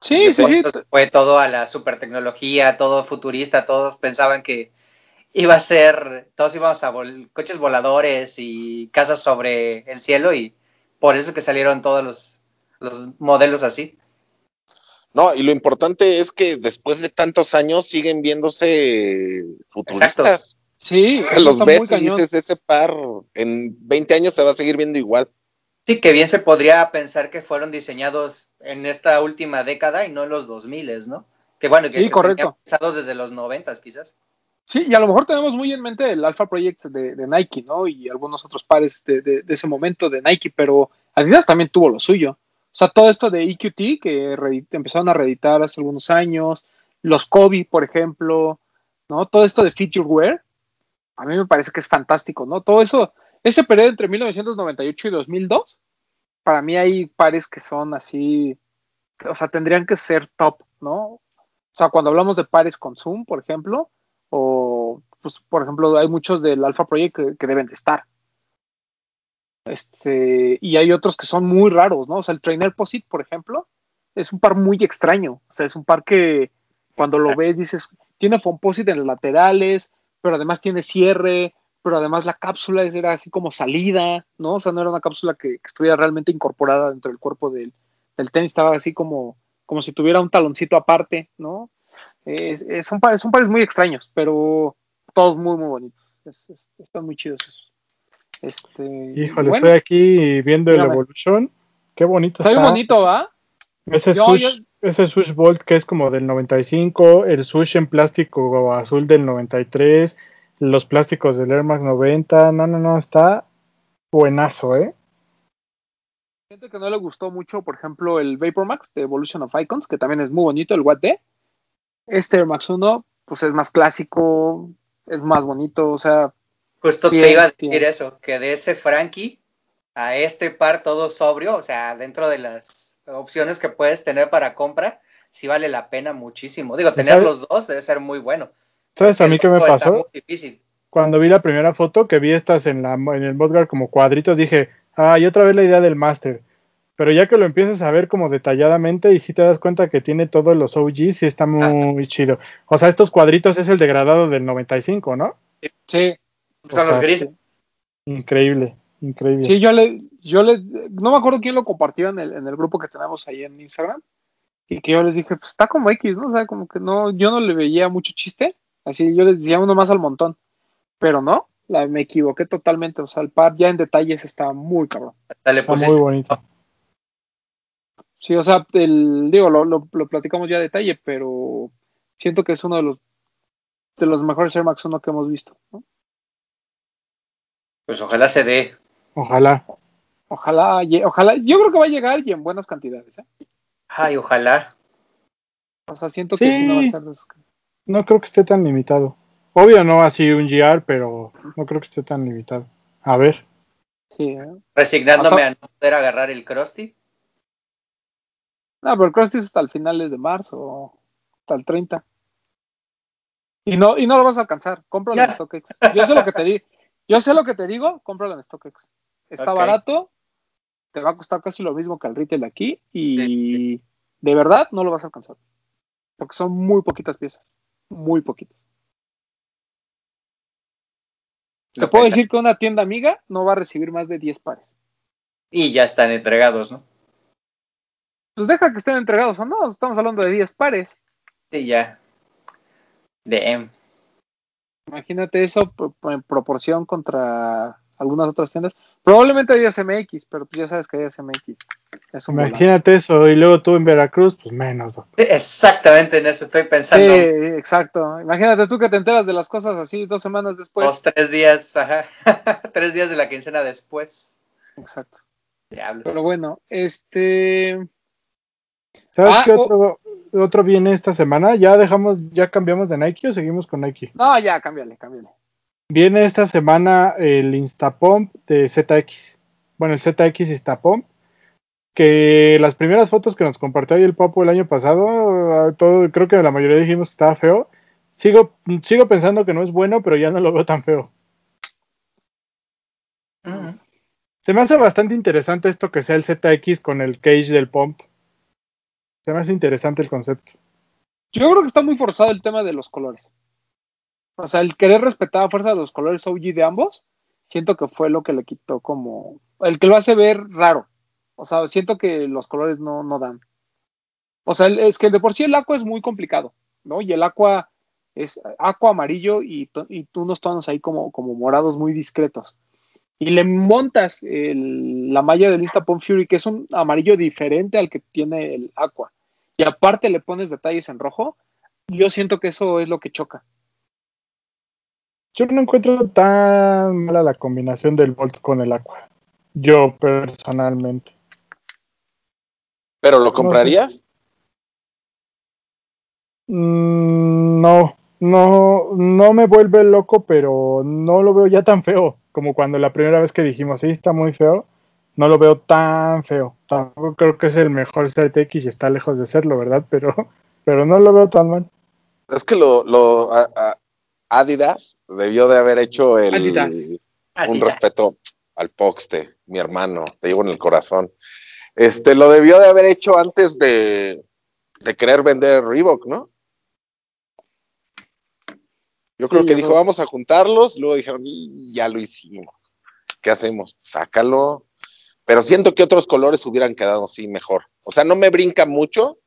Sí, sí, fue- sí. Fue todo a la super tecnología, todo futurista, todos pensaban que iba a ser, todos íbamos a vol- coches voladores y casas sobre el cielo y por eso que salieron todos los, los modelos así. No, y lo importante es que después de tantos años siguen viéndose futuristas. Sí, O sea, los ves y dices, ese par en 20 años se va a seguir viendo igual. Sí, que bien se podría pensar que fueron diseñados en esta última década y no en los 2000, ¿no? Que bueno, que Sí, se correcto. pensados desde los 90 quizás. Sí, y a lo mejor tenemos muy en mente el Alpha Project de, de Nike, ¿no? Y algunos otros pares de, de- de ese momento de Nike, pero Adidas también tuvo lo suyo. O sea, todo esto de EQT que empezaron a reeditar hace algunos años, los Kobe, por ejemplo, ¿no? Todo esto de Feature Wear, a mí me parece que es fantástico, ¿no? Todo eso, ese periodo entre 1998 y 2002, para mí hay pares que son así, o sea, tendrían que ser top, ¿no? O sea, cuando hablamos de pares con Zoom, por ejemplo, o, pues, por ejemplo, hay muchos del Alpha Project que, que deben de estar. Este, y hay otros que son muy raros, ¿no? O sea, el Trainer Posit, por ejemplo, es un par muy extraño. O sea, es un par que cuando lo ves dices, tiene Fomposit en los laterales, pero además tiene cierre, pero además la cápsula era así como salida, ¿no? O sea, no era una cápsula que, que estuviera realmente incorporada dentro del cuerpo del, del tenis, estaba así como, como si tuviera un taloncito aparte, ¿no? Es- son, pares, son pares muy extraños, pero todos muy, muy bonitos. Es- es- están muy chidos esos. Este, Híjole, bueno, estoy aquí viendo el. Evolution. Qué bonito está bien está. bonito, ¿va? Ese Yo- sush, yo- ese sush Bolt que es como del 95, el sush en plástico azul del 93, los plásticos del Air Max 90. No, no, no, está buenazo, ¿eh? gente que no le gustó mucho, por ejemplo, el Vapor Max de Evolution of Icons, que también es muy bonito, el Watt D. Este Air Max 1, pues es más clásico, es más bonito, o sea, Justo Bien, te iba a decir bien. eso, que de ese Frankie a este par todo sobrio, o sea, dentro de las opciones que puedes tener para compra, sí vale la pena muchísimo. Digo, tener ¿Sabes? los dos debe ser muy bueno. ¿Sabes a mí qué me pasó? muy difícil. Cuando vi la primera foto, que vi estas en, la, en el Modgar como cuadritos, dije, ah, y otra vez la idea del Master. Pero ya que lo empiezas a ver como detalladamente y sí te das cuenta que tiene todos los OGs, sí está muy chido. O sea, estos cuadritos es el degradado del 95, ¿no? sí, O Son los sea, grises. Increíble, increíble. sí, yo le, yo le, no me acuerdo quién lo compartió en el, en el grupo que tenemos ahí en Instagram, y que yo les dije, pues está como X, ¿no? O sea, como que no, yo no le veía mucho chiste, así yo les decía uno más al montón, pero no, la, me equivoqué totalmente, o sea, el par ya en detalles está muy cabrón. Le Está muy bonito. Sí, o sea, el, digo, lo, lo, lo platicamos ya a detalle, pero siento que es uno de los de los mejores Air Max 1 que hemos visto. ¿no? Pues ojalá se dé. Ojalá. Ojalá, ojalá, yo creo que va a llegar y en buenas cantidades. ¿eh? Ay, ojalá. O sea, siento que Sí. no va a ser. de esos que- No creo que esté tan limitado. Obvio no así un GR, pero no creo que esté tan limitado. A ver. Sí, ¿eh? Resignándome a no poder agarrar el Krusty. No, pero el Krusty es hasta el finales de marzo, hasta el 30. Y no, y no lo vas a alcanzar, cómpralo en. StockX. Yo sé lo que te digo, yo sé lo que te digo, cómpralo en StockX. Está barato, te va a costar casi lo mismo que el retail aquí y de verdad no lo vas a alcanzar. Porque son muy poquitas piezas, muy poquitas. Te puedo decir que una tienda amiga no va a recibir más de 10 pares. Y ya están entregados, ¿no? Pues deja que estén entregados o no, estamos hablando de 10 pares. Sí, ya. DM. Imagínate eso en proporción contra algunas otras tiendas. Probablemente Adidas MX, pero pues ya sabes que Adidas MX es un volante. Imagínate eso, y luego tú en Veracruz, pues menos. doc. Exactamente en eso estoy Sí, pensando. exacto. Imagínate tú que te enteras de las cosas así dos semanas después. Dos, tres días, ajá. tres días de la quincena después. Exacto. Diablos. Pero bueno, este. ¿Sabes Ah, qué otro, otro viene esta semana? ¿Ya dejamos, ya cambiamos de Nike o seguimos con Nike? No, ya, cámbiale, cámbiale. Viene esta semana el Instapump de ZX. Bueno, el ZX Instapump. Que las primeras fotos que nos compartió ahí el Papo el año pasado, eh, todo, creo que la mayoría dijimos que estaba feo. Sigo, sigo pensando que no es bueno, pero ya no lo veo tan feo. Mm. Se me hace bastante interesante esto que sea el ZX con el cage del pump. Se me hace interesante el concepto. Yo creo que está muy forzado el tema de los colores. O sea, el querer respetar a fuerza los colores OG de ambos, siento que fue lo que le quitó como. El que lo hace ver raro. O sea, siento que los colores no, no dan. O sea, es que de por sí el aqua es muy complicado, ¿no? Y el aqua es aqua amarillo y, y unos tonos ahí como, como morados muy discretos. Y le montas el- la malla del Instapump Fury, que es un amarillo diferente al que tiene el aqua. Y aparte le pones detalles en rojo, yo siento que eso es lo que choca. Yo no encuentro tan mala la combinación del Volt con el Aqua. Yo personalmente. ¿Pero lo comprarías? Mm, no, no, no me vuelve loco, pero no lo veo ya tan feo como cuando la primera vez que dijimos, sí, está muy feo. No lo veo tan feo. Tampoco creo que es el mejor ZX y está lejos de serlo, ¿verdad? Pero, pero no lo veo tan mal. Es que lo, lo a- a- Adidas debió de haber hecho el Adidas. un Adidas. respeto al Poxte, mi hermano, te llevo en el corazón. Este lo debió de haber hecho antes de, de querer vender Reebok, ¿no? Yo creo Sí, que yo dijo, creo- vamos a juntarlos, luego dijeron, "Y ya lo hicimos. ¿Qué hacemos? Sácalo. Pero siento que otros colores hubieran quedado así mejor. O sea, no me brinca mucho,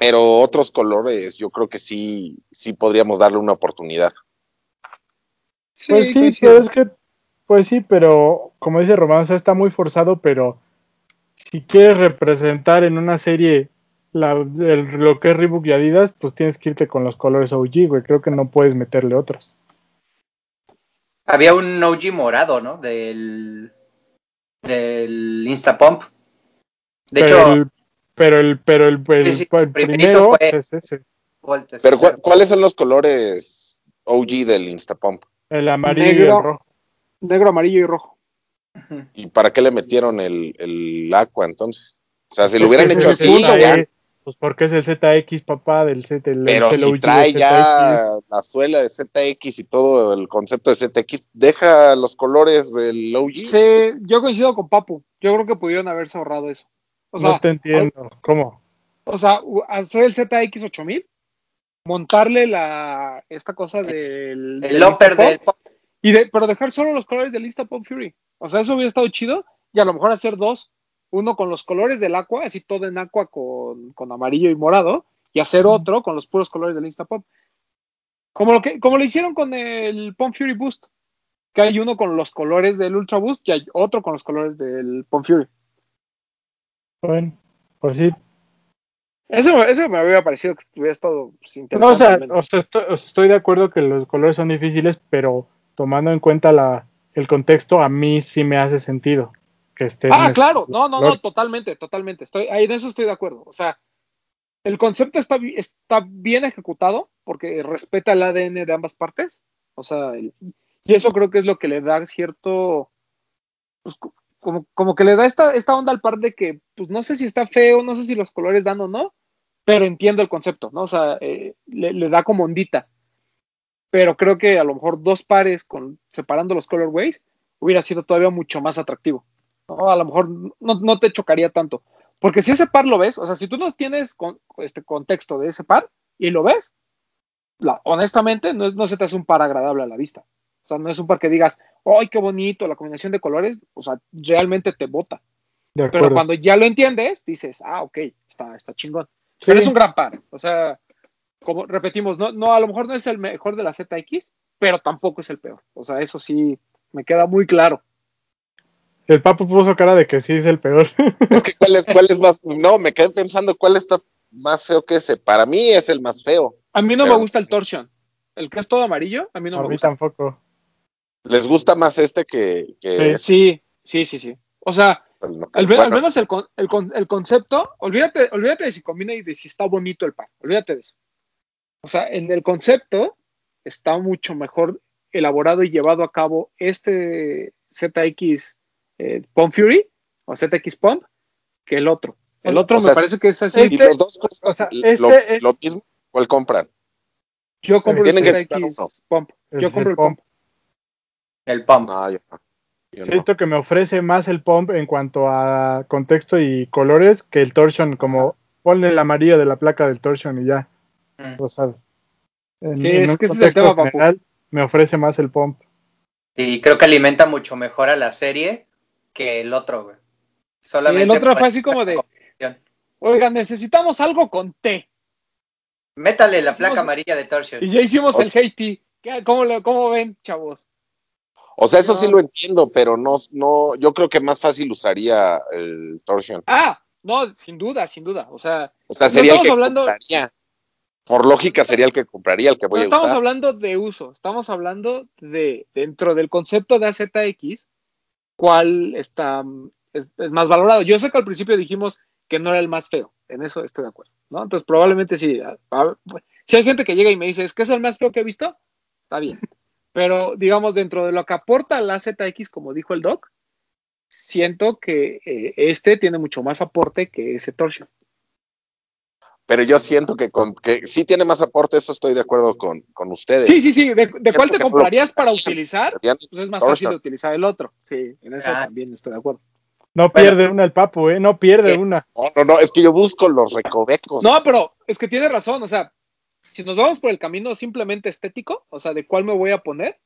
pero otros colores yo creo que sí, sí podríamos darle una oportunidad. Pues sí, pero es que, pues sí, pero como dice Román, o sea, está muy forzado, pero si quieres representar en una serie la, el- lo que es Reebok y Adidas, pues tienes que irte con los colores OG, güey. Creo que no puedes meterle otros. Había un OG morado, ¿no? Del, del Instapump. De pero hecho, el, pero el, pero el, el- Sí, sí, el primero fue- es ese, Pero ¿cuál- ¿cuáles son los colores OG del Instapump? el amarillo y Negro. el rojo. Negro, amarillo y rojo. ¿Y para qué le metieron el, el Aqua entonces? O sea, si lo Es hubieran hecho así, punto, ya, Pues porque es el ZX, papá, del Z, el, pero el si OG trae ya la suela de ZX y todo el concepto de ZX, deja los colores del OG. Sí, yo coincido con Papu. Yo creo que pudieron haberse ahorrado eso. O sea, no te entiendo. ¿Cómo? o sea, hacer el ZX 8000, montarle la esta cosa del, El upper del y de, pero dejar solo los colores del Instapop Fury. O sea, eso hubiera estado chido y a lo mejor hacer dos, uno con los colores del Aqua, así todo en Aqua con, con amarillo y morado, y hacer otro con los puros colores del Instapop. Como lo que como lo hicieron con el Pump Fury Boost, que hay uno con los colores del Ultra Boost y hay otro con los colores del Pump Fury. Bueno, pues sí. Eso, eso me había parecido que hubiera estado pues, No, interesante. o sea, al menos. o sea, estoy, o sea, estoy de acuerdo que los colores son difíciles, pero tomando en cuenta la, el contexto, a mí sí me hace sentido que estén. Ah, claro, no, no, no, totalmente, totalmente. Estoy, ahí en eso estoy de acuerdo. O sea, el concepto está, está bien ejecutado porque respeta el ADN de ambas partes. O sea, el- y eso creo que es lo que le da cierto, pues como, como que le da esta, esta onda al par de que, pues no sé si está feo, no sé si los colores dan o no, pero entiendo el concepto, ¿no? O sea, eh, le, da como ondita. Pero creo que a lo mejor dos pares con, separando los colorways hubiera sido todavía mucho más atractivo. ¿no? A lo mejor no, no, te chocaría tanto. Porque si ese par lo ves, o sea, si tú no tienes con, este contexto de ese par y lo ves, la, honestamente no, no se te hace un par agradable a la vista. O sea, no es un par que digas, ¡ay, qué bonito! La combinación de colores, o sea, realmente te bota. Pero cuando ya lo entiendes, dices, ah, ok, está, está chingón. Pero es un gran par. O sea, como repetimos, no, no, a lo mejor no es el mejor de la ZX, pero tampoco es el peor. O sea, eso sí me queda muy claro. El papo puso cara de que sí es el peor. Es que cuál es, cuál es más, no, me quedé pensando cuál está más feo que ese. Para mí es el más feo. A mí no me gusta el Torsion. El que es todo amarillo, a mí no me gusta. A mí tampoco. ¿Les gusta más este que, sí, sí, sí, sí. O sea, al, menos el, el, concepto, olvídate, olvídate de si combina y de si está bonito el par, olvídate de eso. O sea, en el concepto está mucho mejor elaborado y llevado a cabo este ZX eh, Pump Fury o ZX Pump que el otro. El otro me parece que es así. Este, los dos este lo, mismo, ¿cuál compran? Yo compro el ZX Pump. Yo compro el Pump. El Pump. Ah, Siento que me ofrece más el Pump en cuanto a contexto y colores que el Torsion, como ponle el amarillo de la placa del Torsion y ya. Mm. O sea, sí, es que ese es el tema, general, Me ofrece más el Pump. Sí, creo que alimenta mucho mejor a la serie que el otro, güey. Solamente el otro fue así como de, oiga, necesitamos algo con T. Métale la placa amarilla de Torsion. Y ya hicimos el Haiti. ¿Cómo, ¿Cómo ven, chavos? O sea, eso sí lo entiendo, pero no, no, yo creo que más fácil usaría el Torsion. Ah, no, sin duda, sin duda. O sea, o sea sería el que compraría. Por lógica sería el que compraría, el que voy a usar. Estamos hablando de uso, estamos hablando de dentro del concepto de AZX, cuál está es, más valorado. Yo sé que al principio dijimos que no era el más feo, en eso estoy de acuerdo, ¿no? Entonces probablemente sí. si hay gente que llega y me dice, ¿es que es el más feo que he visto? Está bien. Pero digamos, dentro de lo que aporta la ZX, como dijo el doc, siento que eh, este tiene mucho más aporte que ese Torsion. Pero yo siento que, con, que sí tiene más aporte, eso estoy de acuerdo con, ustedes. Sí, sí, sí. ¿De, cuál te comprarías para utilizar? Pues es más fácil de utilizar el otro. Sí, en eso ah. también estoy de acuerdo. No pierde una el papo, ¿eh? No pierde una. No, no, no, es que yo busco los recovecos. No, pero es que tiene razón, o sea, si nos vamos por el camino simplemente estético, o sea, de cuál me voy a poner,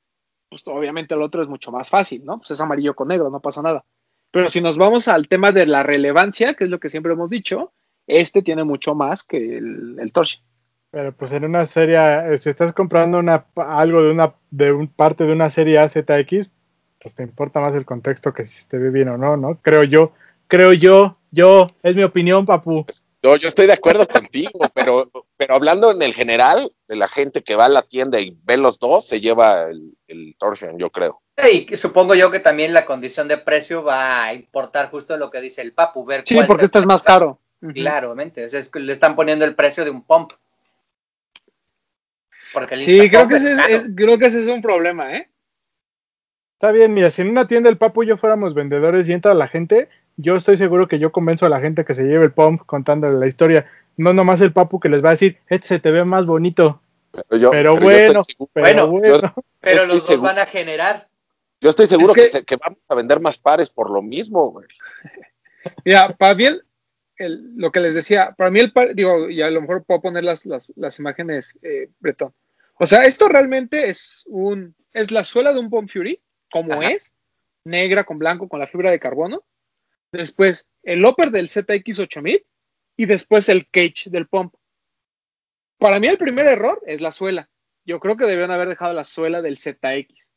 pues obviamente el otro es mucho más fácil, ¿no? Pues es amarillo con negro, no pasa nada. Pero si nos vamos al tema de la relevancia, que es lo que siempre hemos dicho, este tiene mucho más que el, el Torch. Pero pues en una serie, eh, si estás comprando una, algo de una de un, parte de una serie AZX, pues te importa más el contexto que si te ve bien o no, ¿no? Creo yo, creo yo, yo, es mi opinión, papu. No, yo estoy de acuerdo contigo, pero, pero hablando en el general, de la gente que va a la tienda y ve los dos, se lleva el, el Torsion, yo creo. Y supongo yo que también la condición de precio va a importar justo lo que dice el Papu, ver Sí, porque esto es más caro. Claramente, es que le están poniendo el precio de un pump. Porque sí, creo que, ese es, creo que ese es un problema, ¿eh? Está bien, mira, si en una tienda el Papu y yo fuéramos vendedores y entra la gente, yo estoy seguro que yo convenzo a la gente que se lleve el pump contándole la historia. No nomás el papu que les va a decir, este se te ve más bonito. Pero, bueno, pero, bueno, pero los dos van a generar. Yo estoy seguro que, vamos a vender más pares por lo mismo, güey. Mira, para mí, lo que les decía, para mí el par, digo, y a lo mejor puedo poner las, las, imágenes, eh, Bretón. O sea, esto realmente es un, es la suela de un Pump Fury, como es, negra con blanco, con la fibra de carbono después el upper del ZX8000 y después el cage del pump. Para mí el primer error es la suela. Yo creo que debieron haber dejado la suela del ZX.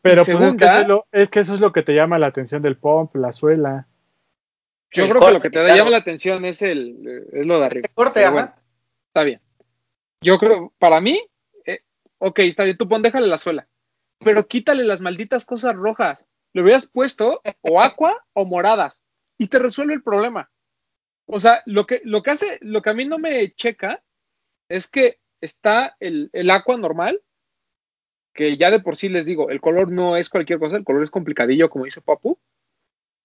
Pero pues es, que eso es lo que te llama la atención del pump, la suela. Yo creo que lo que te llama la atención es el es lo de arriba. corte, está bien. Yo creo, para mí, eh, ok, está bien, tú pon, déjale la suela. Pero quítale las malditas cosas rojas le hubieras puesto o aqua o moradas y te resuelve el problema. O sea, lo que, lo que hace, lo que a mí no me checa es que está el, el aqua normal que ya de por sí les digo, el color no es cualquier cosa, el color es complicadillo, como dice Papu.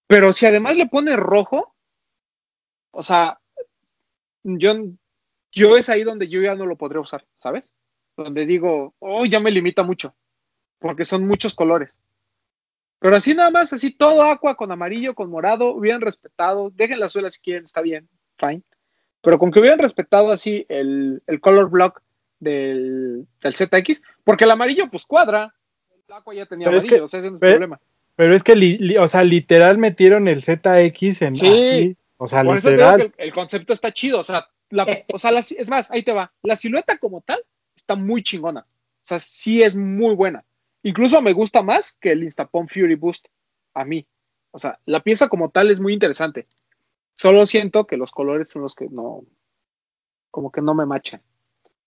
Pero si además le pone rojo, o sea, yo, yo es ahí donde yo ya no lo podré usar, ¿sabes? Donde digo, oh, ya me limita mucho, porque son muchos colores. Pero así nada más, así todo agua con amarillo, con morado, bien respetado. Dejen la suela si quieren, está bien, fine. Pero con que hubieran respetado así el, el color block del, del, ZX, porque el amarillo pues cuadra. El agua ya tenía Pero es amarillo, que- o sea, ese no es ve- problema. Pero es que, li- li- o sea, literal metieron el ZX en Sí. así, o sea, Por eso te digo literal. que el, el concepto está chido, o sea, la, o sea la- es más, ahí te va. La silueta como tal está muy chingona. O sea, sí es muy buena. Incluso me gusta más que el Instapon Fury Boost a mí. O sea, la pieza como tal es muy interesante. Solo siento que los colores son los que no, como que no me machan.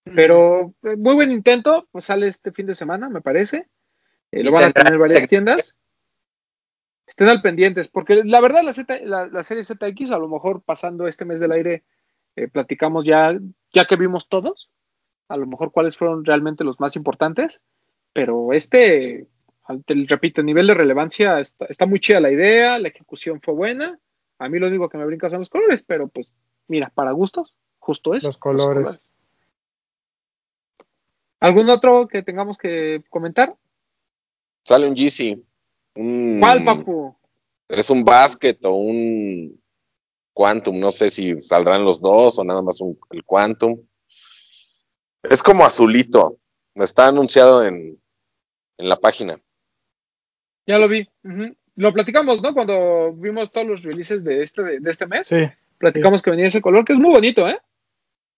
Pero eh, muy buen intento, pues sale este fin de semana, me parece. Eh, lo van a tener varias tiendas. Estén al pendientes, porque la verdad la, Z, la, la serie ZX, a lo mejor pasando este mes del aire, eh, platicamos ya, ya que vimos todos, a lo mejor cuáles fueron realmente los más importantes, pero este, repito, el nivel de relevancia está, está muy chida la idea, la ejecución fue buena, a mí lo único que me brinca son los colores, pero pues mira, para gustos, justo eso. Los colores. ¿Algún otro que tengamos que comentar? Sale un GC. Un, ¿Cuál, papu? Es un basket o un Quantum. No sé si saldrán los dos o nada más un, el Quantum. Es como azulito. Está anunciado en, en la página. Ya lo vi. Lo platicamos, ¿no? Cuando vimos todos los releases de este, de este mes. Sí, Platicamos que venía ese color, que es muy bonito, ¿eh?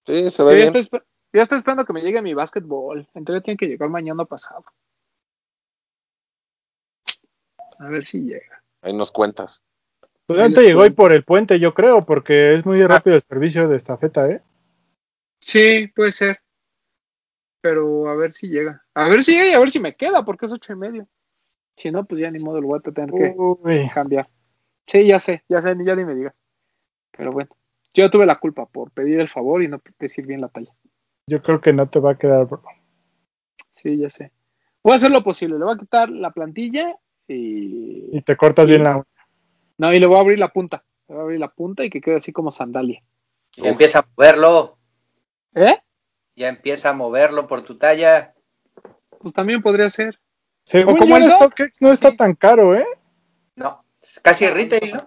Sí, se Yo ve ya, bien. estoy, esper- ya estoy esperando que me llegue mi básquetbol. Entonces tiene que llegar mañana pasado. A ver si llega. Ahí nos cuentas. pues les llegó hoy por el puente, yo creo, porque es muy rápido el servicio de estafeta, ¿eh? Sí, puede ser. Pero a ver si llega. A ver si llega y a ver si me queda, porque es ocho y medio. Si no, pues ya ni modo, lo voy a tener que Uy, cambiar. Sí, ya sé, ya sé, ya ni me digas. Pero bueno, yo tuve la culpa por pedir el favor y no decir bien la talla. yo creo que no te va a quedar, bro. Sí, ya sé. Voy a hacer lo posible. Le voy a quitar la plantilla y. Y te cortas bien la No, y le voy a abrir la punta. Le voy a abrir la punta y que quede así como sandalia. Ya empieza a moverlo, ¿Eh? Ya empieza a moverlo por tu talla. Pues también podría ser. Según O como yo, el. StockX no está Sí. tan caro, ¿eh? No, es casi retail, ¿no?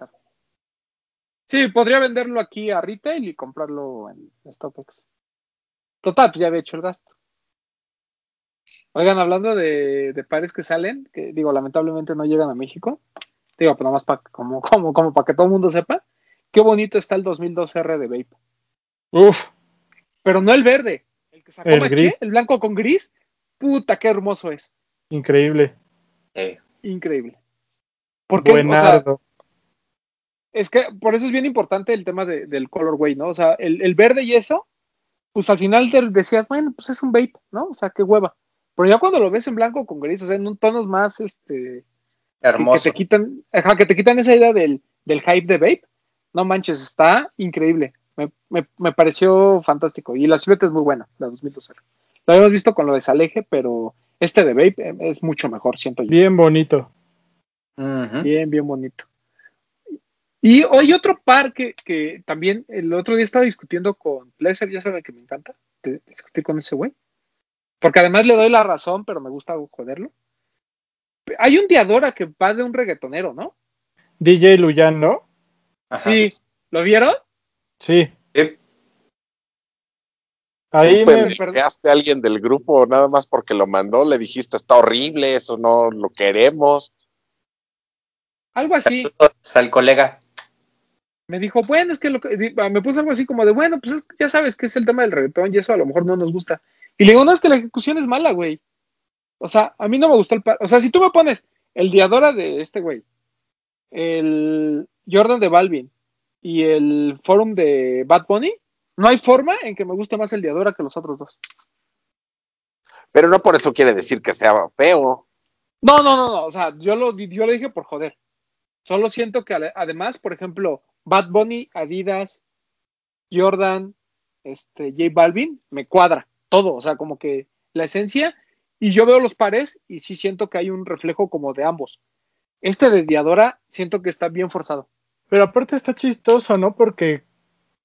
Sí, podría venderlo aquí a retail y comprarlo en StockX. Total, pues ya había hecho el gasto. Oigan, hablando de, de pares que salen, que digo, lamentablemente no llegan a México. Digo, pero más para como, como, como para que todo el mundo sepa. Qué bonito está el 2002R de Vape. Uf, Pero no el verde. El que sacó El Maché, gris. el blanco con gris. Puta, qué hermoso es. increíble. Sí. Increíble. Porque, es, o sea, es que por eso es bien importante el tema de- del colorway, ¿no? O sea, el, el verde y eso, pues al final te decías, bueno, pues es un vape, ¿no? O sea, qué hueva. Pero ya cuando lo ves en blanco con gris, o sea, en un tonos más, este, que Hermoso. te quitan, ajá, que te quitan esa idea del, del hype de vape, no manches, está increíble. Me, me, me pareció fantástico. Y la silueta es muy buena, la 2012. Lo habíamos visto con lo de Saleje, pero este de vape eh, es mucho mejor, siento yo. Bien bonito. Bien, bien bonito. Y hoy otro par que, que también el otro día estaba discutiendo con Pleasure, ya saben que me encanta discutir con ese güey. Porque además le doy la razón, pero me gusta joderlo. Hay un Diadora que va de un reggaetonero, ¿no? DJ Luyan, ¿no? Ajá. Sí. ¿Lo vieron? Sí. Ahí me, a alguien del grupo nada más porque lo mandó, le dijiste está horrible, eso no lo queremos. Algo así. Saludos al colega. Me dijo, bueno, es que lo que- di- me puso algo así como de, bueno, pues es que ya sabes que es el tema del reggaetón y eso a lo mejor no nos gusta. Y le digo, no, es que la ejecución es mala, güey. O sea, a mí no me gustó el par. O sea, si tú me pones el Diadora de este güey, el Jordan de Balvin y el Forum de Bad Bunny, no hay forma en que me guste más el Diadora que los otros dos. Pero no por eso quiere decir que sea feo. No, no, no, no. O sea, yo lo, yo lo dije por joder. Solo siento que además, por ejemplo, Bad Bunny, Adidas, Jordan, este, J Balvin, me cuadra todo. O sea, como que la esencia Y yo veo los pares y sí siento que hay un reflejo como de ambos. Este de Diadora siento que está bien forzado. Pero aparte está chistoso, ¿no? Porque,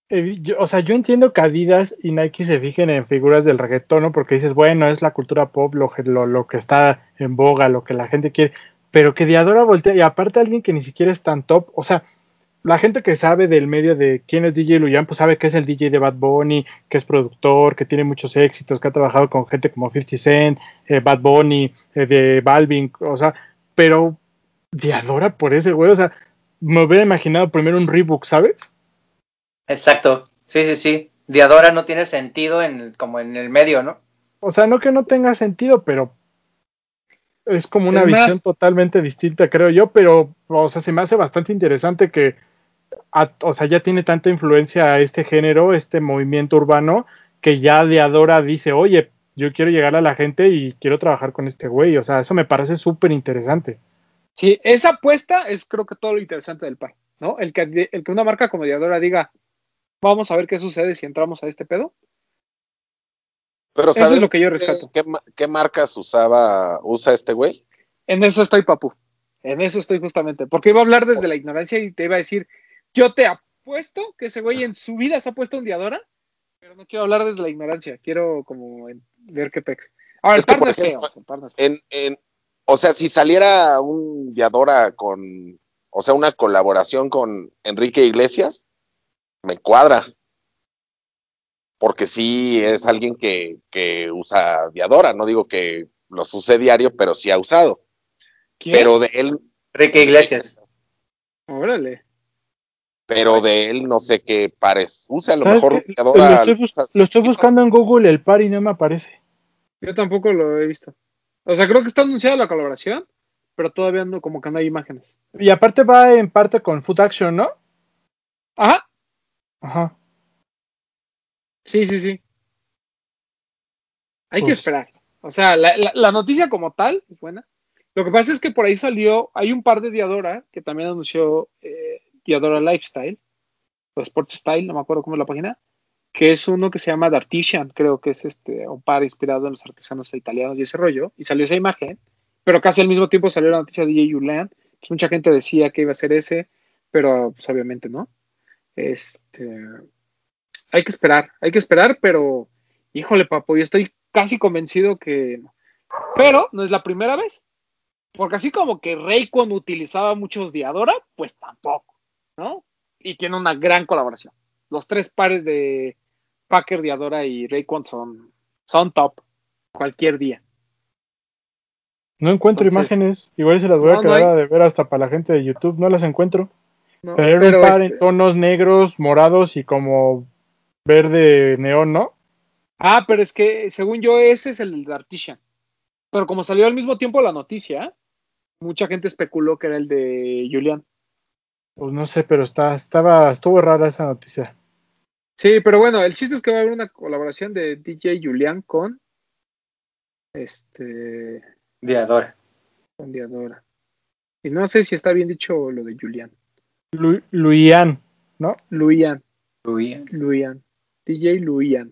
eh, yo- o sea, yo entiendo que Adidas y Nike se fijen en figuras del reggaetón, ¿no? Porque dices, bueno, es la cultura pop lo, lo, lo que está en boga, lo que la gente quiere. Pero que Diadora voltea, y aparte alguien que ni siquiera es tan top, o sea, la gente que sabe del medio de quién es DJ Luyan, pues sabe que es el DJ de Bad Bunny, que es productor, que tiene muchos éxitos, que ha trabajado con gente como 50 Cent, eh, Bad Bunny, eh, de Balvin, o sea, pero Diadora por ese güey, o sea, me hubiera imaginado primero un Reebok, ¿sabes? Exacto. Sí, sí, sí. Diadora no tiene sentido en, como en el medio, ¿no? O sea, no que no tenga sentido, pero es como una Es más- visión totalmente distinta, creo yo, pero, o sea, se me hace bastante interesante que, a- o sea, ya tiene tanta influencia a este género, este movimiento urbano, que ya Diadora dice, oye, yo quiero llegar a la gente y quiero trabajar con este güey, o sea, eso me parece súper interesante. Sí, esa apuesta es creo que todo lo interesante del par, ¿no? El que, el que una marca como Diadora diga, vamos a ver qué sucede si entramos a este pedo. Pero Eso ¿sabes es lo que yo rescato. ¿Qué, ma- qué marcas usaba, usa este güey? En eso estoy, papu. En eso estoy justamente. Porque iba a hablar desde la ignorancia y te iba a decir, yo te apuesto que ese güey en su vida se ha puesto un Diadora, pero no quiero hablar desde la ignorancia. Quiero como ver qué pex. Ahora, el par no es feo. En, en, o sea, si saliera un Diadora con, o sea, una colaboración con Enrique Iglesias, me cuadra. Porque sí es alguien que, que usa Diadora, no digo que los use diario, pero sí ha usado. ¿Quién? Pero de él, Enrique Iglesias. Órale. pero de él no sé qué pares use, a lo ¿Sabes mejor? Diadora lo, estoy bus- usa- lo estoy buscando en Google el par y no me aparece. Yo tampoco lo he visto. O sea, creo que está anunciada la colaboración, pero todavía no, como que no hay imágenes. Y aparte va en parte con Food Action, ¿no? Ajá. Ajá. Sí, sí, sí. Hay que Pues- esperar. O sea, la, la- la noticia como tal es buena. Lo que pasa es que por ahí salió, hay un par de Diadora que también anunció eh, Diadora Lifestyle, o Sport Style, no me acuerdo cómo es la página, que es uno que se llama The Artisan, creo que es este un par inspirado en los artesanos italianos y ese rollo, y salió esa imagen, pero casi al mismo tiempo salió la noticia de DJ mucha gente decía que iba a ser ese, pero pues obviamente no. Este, hay que esperar, hay que esperar, pero híjole, papo, yo estoy casi convencido que. Pero no es la primera vez. Porque así como que Raycon utilizaba muchos Diadora, pues tampoco, ¿no? Y tiene una gran colaboración. Los tres pares de Packer, Diadora y Raycon son, son top cualquier día. No encuentro Entonces- imágenes. Igual se las voy a no quedar de ver hasta para la gente de YouTube. No las encuentro. ¿no? Pero un par este- en tonos negros, morados y como verde neón, ¿no? Ah, pero es que según yo ese es el de Artisan. Pero como salió al mismo tiempo la noticia, mucha gente especuló que era el de Julian. Pues no sé, pero está, estaba, estuvo rara esa noticia. Sí, pero bueno, el chiste es que va a haber una colaboración de DJ Julian con este Diadora. con Diadora. Y no sé si está bien dicho lo de Julian. Lu- Luian, ¿no? Luian, Uy, Luian. DJ Luian.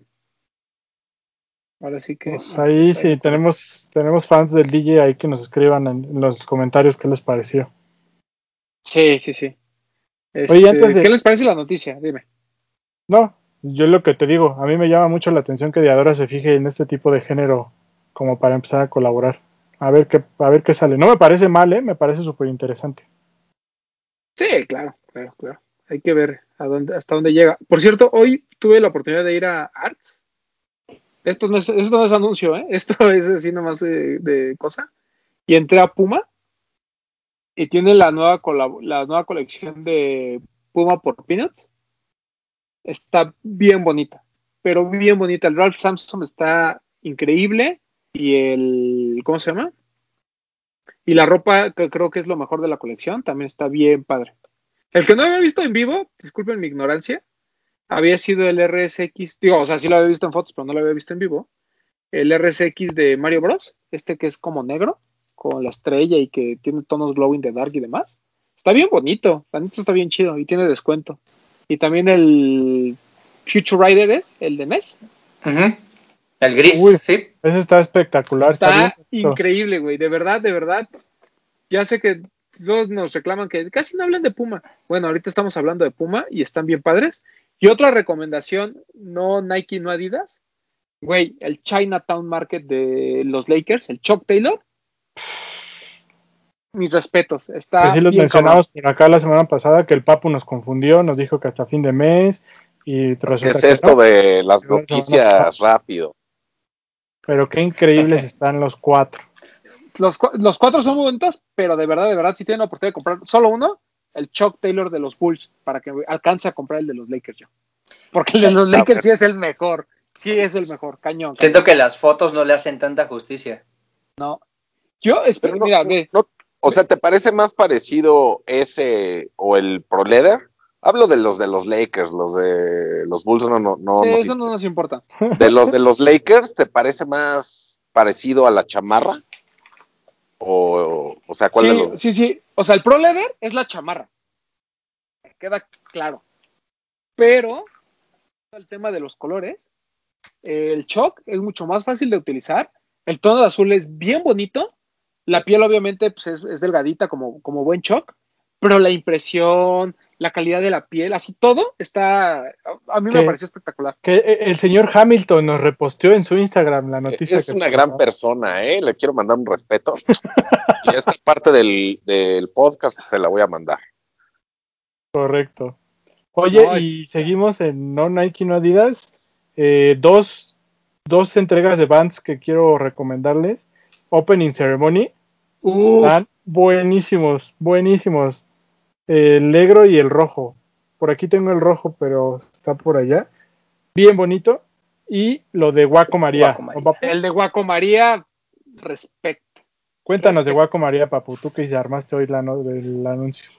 Ahora sí que. Pues ahí sí, tenemos, tenemos fans del DJ ahí que nos escriban en, en los comentarios qué les pareció. Sí, sí, sí. Oye, Este, antes de- ¿Qué les parece la noticia? Dime. No, yo lo que te digo, a mí me llama mucho la atención que Diadora se fije en este tipo de género como para empezar a colaborar. A ver qué, a ver qué sale. No me parece mal, ¿eh? Me parece súper interesante. Sí, claro, claro, claro. Hay que ver hasta dónde llega. Por cierto, hoy tuve la oportunidad de ir a Arts. Esto no es, esto no es anuncio, ¿eh? Esto es así nomás de, de cosa. Y entré a Puma y tiene la nueva, la nueva colección de Puma por Peanuts. Está bien bonita, pero bien bonita. El Ralph Samson está increíble y el, ¿cómo se llama? Y la ropa, que creo que es lo mejor de la colección, también está bien padre. El que no había visto en vivo, disculpen mi ignorancia, había sido el RSX, digo, o sea, sí lo había visto en fotos, pero no lo había visto en vivo. El RSX de Mario Bros, este que es como negro, con la estrella y que tiene tonos glow in the dark y demás. Está bien bonito, la neta está bien chido y tiene descuento. Y también el Future Rider es, el de NES, Ujú. El gris, Uy. sí. Ese está espectacular. Está, Está increíble, güey. De verdad, de verdad. Ya sé que todos nos reclaman que casi no hablan de Puma. Bueno, ahorita estamos hablando de Puma y están bien padres. Y otra recomendación, no Nike, no Adidas. Güey, el Chinatown Market de los Lakers, el Chuck Taylor. Mis respetos. Está Así los bien mencionamos por acá la semana pasada que el Papu nos confundió, nos dijo que hasta fin de mes y ¿Qué es esto no. de las Pero noticias rápido? Pero qué increíbles están los cuatro. Los, los cuatro son muy bonitos, pero de verdad, de verdad, si tienen la oportunidad de comprar solo uno, el Chuck Taylor de los Bulls, para que alcance a comprar el de los Lakers yo. Porque el de los Lakers sí es el mejor. Sí es el mejor, cañón. Siento que las fotos no le hacen tanta justicia. No. Yo espero, no- mira, ve, no- o sea, ¿te parece más parecido ese o el Pro Leather? Hablo de los de los Lakers, los de los Bulls no, no, no. sí, nos eso no nos importa. De los de los Lakers, ¿te parece más parecido a la chamarra? O, o sea, ¿cuál de Sí, los? sí, sí. O sea, el Pro Leather es la chamarra. Queda claro. Pero el tema de los colores, el Chuck es mucho más fácil de utilizar. El tono de azul es bien bonito. La piel, obviamente, pues es, es delgadita como, como buen Chuck. Pero la impresión, la calidad de la piel, así todo está. A mí me pareció espectacular. Que eh, el señor Hamilton nos reposteó en su Instagram la noticia. Es que una gran persona, ¿eh? Le quiero mandar un respeto. y esta parte del, del podcast se la voy a mandar. Correcto. Oye, No, es- y seguimos en no Nike, no Adidas. Eh, dos, dos entregas de bands que quiero recomendarles. Opening Ceremony. Uf, Están buenísimos, buenísimos. El negro y el rojo. Por aquí tengo el rojo, pero está por allá. Bien bonito. Y lo de Guaco María. El de Guaco María, respecto. Cuéntanos de Guaco María, papu. Tú que ya armaste hoy la no- el anuncio.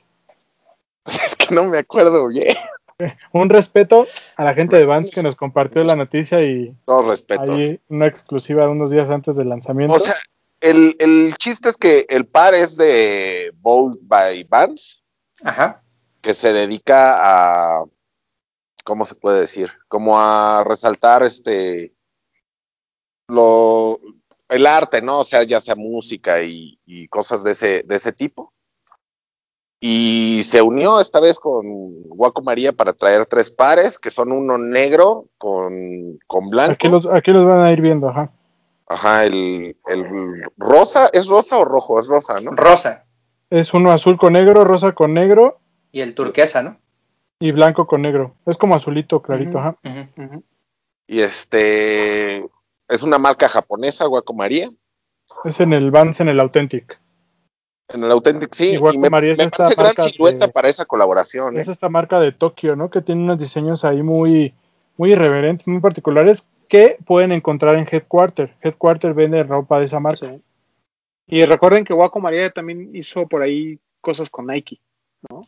Es que no me acuerdo bien. Un respeto a la gente de Vans que nos compartió la noticia y Todo respeto. ahí una exclusiva de unos días antes del lanzamiento. O sea, el, el chiste es que el par es de Bold by Vans, Ajá. que se dedica a, ¿cómo se puede decir? Como a resaltar este, lo, el arte, ¿no? O sea, ya sea música y, y cosas de ese, de ese tipo. Y se unió esta vez con Guaco María para traer tres pares, que son uno negro con, con blanco. aquí, los, aquí los van a ir viendo, ajá. Ajá, el, el rosa, ¿es rosa o rojo? Es rosa, ¿no? Rosa. Es uno azul con negro, rosa con negro Y el turquesa, ¿no? y blanco con negro. Es como azulito clarito, ajá. Ujú. Y este es una marca japonesa, Guaco María. Es en el Vans, en el Authentic. En el Authentic, sí. Y Guaco Y me, María es me esta parece gran marca silueta de- para esa colaboración. ¿eh? Es esta marca de Tokio, ¿no? Que tiene unos diseños ahí muy, muy irreverentes, muy particulares que pueden encontrar en Headquarter. Headquarter vende ropa de esa marca. Sí. Y recuerden que Guaco María también hizo por ahí cosas con Nike.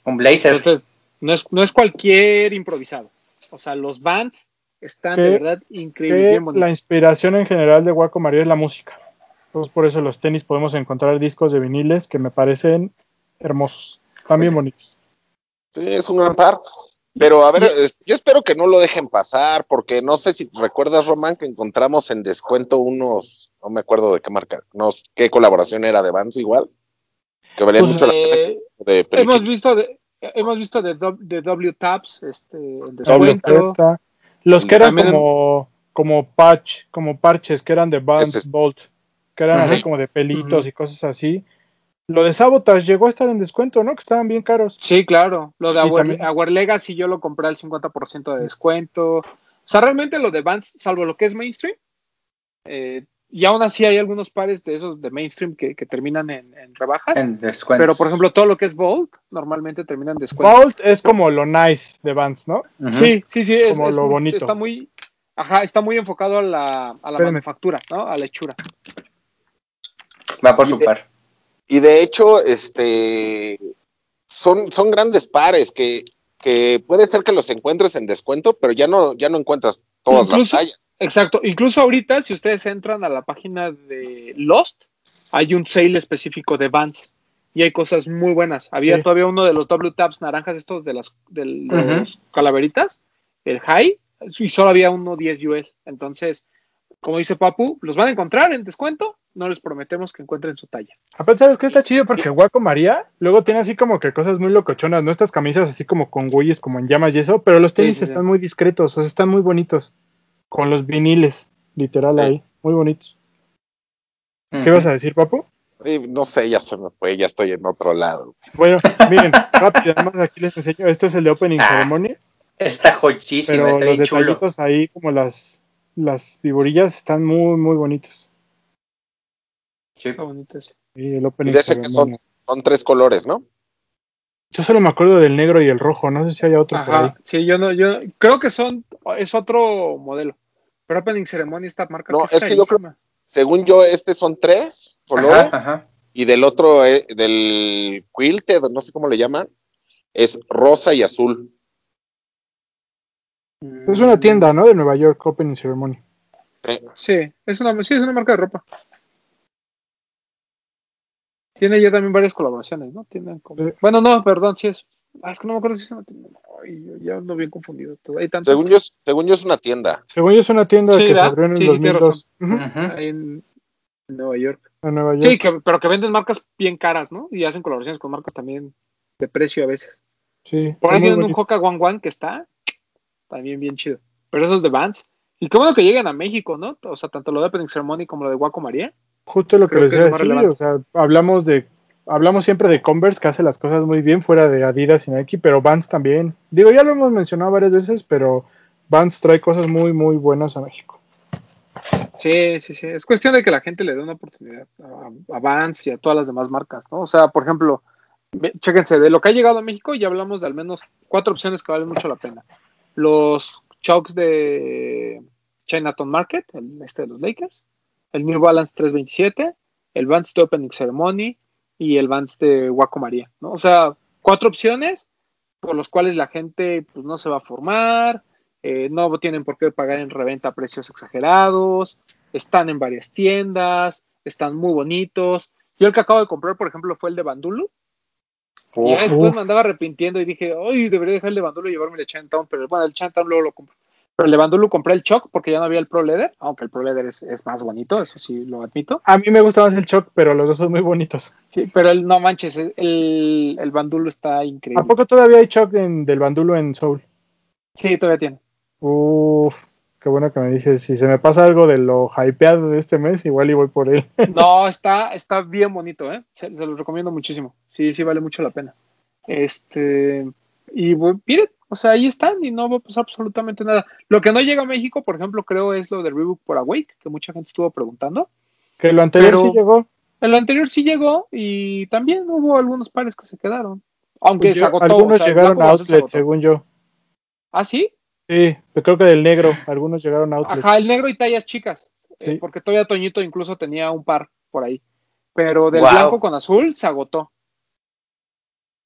Un blazer. Entonces, no es, no es cualquier improvisado. O sea, los bands están Que- de verdad increíbles, la inspiración en general de Guaco María es la música. Entonces por eso los tenis podemos encontrar discos de viniles que me parecen hermosos, también bonitos. Sí, es un gran par. Pero a ver, yo espero que no lo dejen pasar, porque no sé si recuerdas, Román, que encontramos en descuento unos, no me acuerdo de qué marca, no sé qué colaboración era de Vans igual, que valían Pues, mucho la pena Eh, de hemos visto de, hemos visto de, W- de W Tabs este, en descuento. Los que eran También- como, como patch, como parches, que eran de Vans Ese- Bolt, que eran así como de pelitos y cosas así. Lo de Sabotage llegó a estar en descuento, ¿no? Que estaban bien caros. Sí, claro. Lo de también- Our Legacy yo lo compré al 50% de descuento. O sea, realmente lo de Vans, salvo lo que es mainstream, eh, y aún así hay algunos pares de esos de mainstream que, que terminan en, en rebajas. En descuento. pero, por ejemplo, todo lo que es Bold normalmente termina en descuento. Bolt es como lo nice de Vans, ¿no? Sí, sí, sí. Es, Como es lo muy- bonito. Está muy, ajá, está muy enfocado a la, a la manufactura, ¿no? A la hechura. Va por su par. Y de hecho, este son, son grandes pares que, que puede ser que los encuentres en descuento, pero ya no, ya no encuentras todas Incluso- las tallas. Exacto. Incluso ahorita, si ustedes entran a la página de Lost, hay un sale específico de Vans. Y hay cosas muy buenas. Había Sí. todavía uno de los W Tabs naranjas estos de las de los calaveritas, el High, y solo había uno 10 US. Entonces, como dice Papu, los van a encontrar en descuento. No les prometemos que encuentren su talla. Aparte, ¿sabes qué está chido? Porque Guaco María luego tiene así como que cosas muy locochonas, ¿no? Estas camisas así como con güeyes, como en llamas y eso, pero los tenis Sí, sí, sí. están muy discretos, o sea, están muy bonitos. Con los viniles, literal Sí. ahí, muy bonitos. ¿Qué vas a decir, Papu? Sí, no sé, ya se me fue, ya estoy en otro lado. Bueno, miren, rápido, además aquí les enseño. Este es el de Opening Ah, Ceremony, Está joyísimo, pero está los bien chulo. detallitos ahí, como las, las figurillas, están muy, muy bonitos. Sí. Está bonito ese. Y el Y de ese que son, son tres colores, ¿no? Yo solo me acuerdo del negro y el rojo, no sé si haya otro por ahí. Ajá, sí, yo no, yo creo que son, es otro modelo. Pero Opening Ceremony, esta marca No, que es que yo creo-. Según yo, este son tres colores Ajá, ajá. y del otro, eh, del quilted, no sé cómo le llaman, es rosa y azul. Es una tienda, ¿no? De Nueva York, Opening Ceremony. Sí, es una, sí, es una marca de ropa. Tiene ya también varias colaboraciones, ¿no? Tienen como- Sí. Bueno, no, perdón, sí es. Ah, es que no me acuerdo si es una tienda. Ay, yo ya ando bien confundido. todo. Hay tantas según, yo, es- según yo es una tienda. Según yo es una tienda Sí, que se ¿verdad? abrió en el Sí, sí, tienes 2002 Ujú, Ujú. ahí en, en Nueva York. en Nueva York. Sí, que- pero que venden marcas bien caras, ¿no? Y hacen colaboraciones con marcas también de precio a veces. Sí, Por ahí tienen un. Hoka One One que está también bien chido. Pero esos de Vans. Y qué bueno que lleguen a México, ¿no? O sea, tanto lo de Opening Ceremony como lo de Guaco María. Justo lo que les decía, sí, o sea, hablamos de hablamos siempre de Converse que hace las cosas muy bien fuera de Adidas y Nike, pero Vans también. Digo, ya lo hemos mencionado varias veces, pero Vans trae cosas muy muy buenas a México. Sí, sí, sí. Es cuestión de que la gente le dé una oportunidad a, a Vans y a todas las demás marcas, ¿no? O sea, por ejemplo, chéquense, de lo que ha llegado a México ya hablamos de al menos cuatro opciones que valen mucho la pena. Los Chucks de Chinatown Market, el este de los Lakers, el New Balance 327, el Vans de Opening Ceremony y el Vans de Waco María, ¿no? O sea, cuatro opciones por los cuales la gente pues, no se va a formar, eh, no tienen por qué pagar en reventa a precios exagerados, están en varias tiendas, están muy bonitos. Yo el que acabo de comprar, por ejemplo, fue el de Bandulu. y ya después uf. me andaba arrepintiendo y dije, ay, debería dejar el de Bandulu y llevarme el de Chinatown, pero bueno, el Chinatown luego lo compro. Pero el de Bandulu compré el Choc porque ya no había el Pro Leather, aunque el Pro Leather es, es más bonito, eso sí lo admito. A mí me gusta más el Choc, pero los dos son muy bonitos. Sí, pero el, no manches, el, el Bandulu está ¿A increíble. poco todavía hay Choc en, del bandulo en Soul? Sí, todavía tiene. Uf, qué bueno que me dices. Si se me pasa algo de lo hypeado de este mes, igual y voy por él. No, está, está bien bonito, ¿eh? Se, se lo recomiendo muchísimo. Sí, sí vale mucho la pena. Este, y miren, o sea, ahí están y no va a pasar absolutamente nada. Lo que no llega a México, por ejemplo, creo es lo de Reebok por Awake, que mucha gente estuvo preguntando. que lo anterior Pero- sí llegó. El anterior sí llegó y también hubo algunos pares que se quedaron. Aunque Yo- se agotó. algunos o sea, el llegaron a se outlet, según yo. Ah, sí. Sí, creo que del negro, algunos llegaron a outlet. Ajá, el negro y tallas chicas. eh, Sí. porque todavía Toñito incluso tenía un par por ahí. Pero del Wow. blanco con azul se agotó.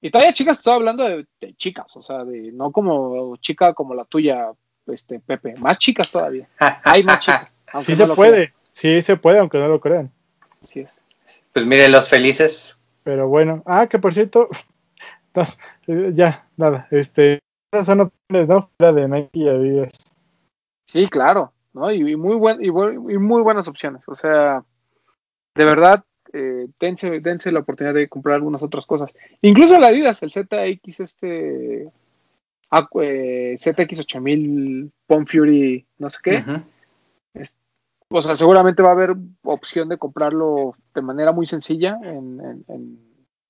Y tallas chicas, estoy hablando de, de chicas, o sea, de no como chica como la tuya, este Pepe, más chicas todavía. Hay más chicas. aunque Sí no se puede, crean. sí se puede, aunque no lo crean. Así es. Pues miren, los felices. Pero bueno, ah, que por cierto, no, ya, nada, este, esas son opciones, ¿no? Fuera de Nike y Adidas. Sí, claro, ¿no? Y, y muy buen, y, buen- y muy buenas opciones. O sea, de verdad, eh, dense, dense la oportunidad de comprar algunas otras cosas. Incluso la Adidas, el ZX, este eh, ZX8000 Pon Fury, no sé qué. O sea, seguramente va a haber opción de comprarlo de manera muy sencilla en, en, en-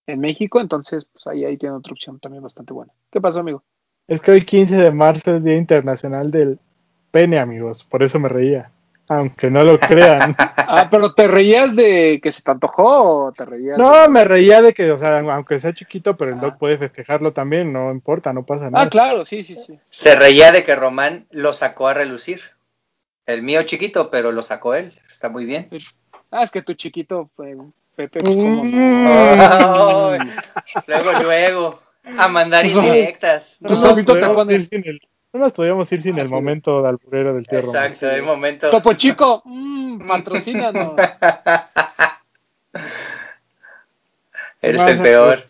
en México. Entonces, pues ahí, ahí tiene otra opción también bastante buena. ¿Qué pasó, amigo? Es que hoy 15 de marzo es Día Internacional del Pene, amigos, por eso me reía. Aunque no lo crean. Ah, pero ¿te reías de que se te antojó o te reías? de- No, me reía de que, o sea, aunque sea chiquito, pero el Ah. dog puede festejarlo también, no importa, no pasa nada. Ah, claro, sí, sí, sí. Se reía de que Román lo sacó a relucir. El mío chiquito, pero lo sacó él. Está muy bien. Ah, es que tu chiquito, fue Pepe, pues, como Mm. no. Luego, luego, a mandar Pues, indirectas. No nos solito te sin el, no nos podíamos ir sin el Así. momento de alburero del tío Román. Exacto, el momento. Topo Chico, mm, patrocínanos. Eres el peor.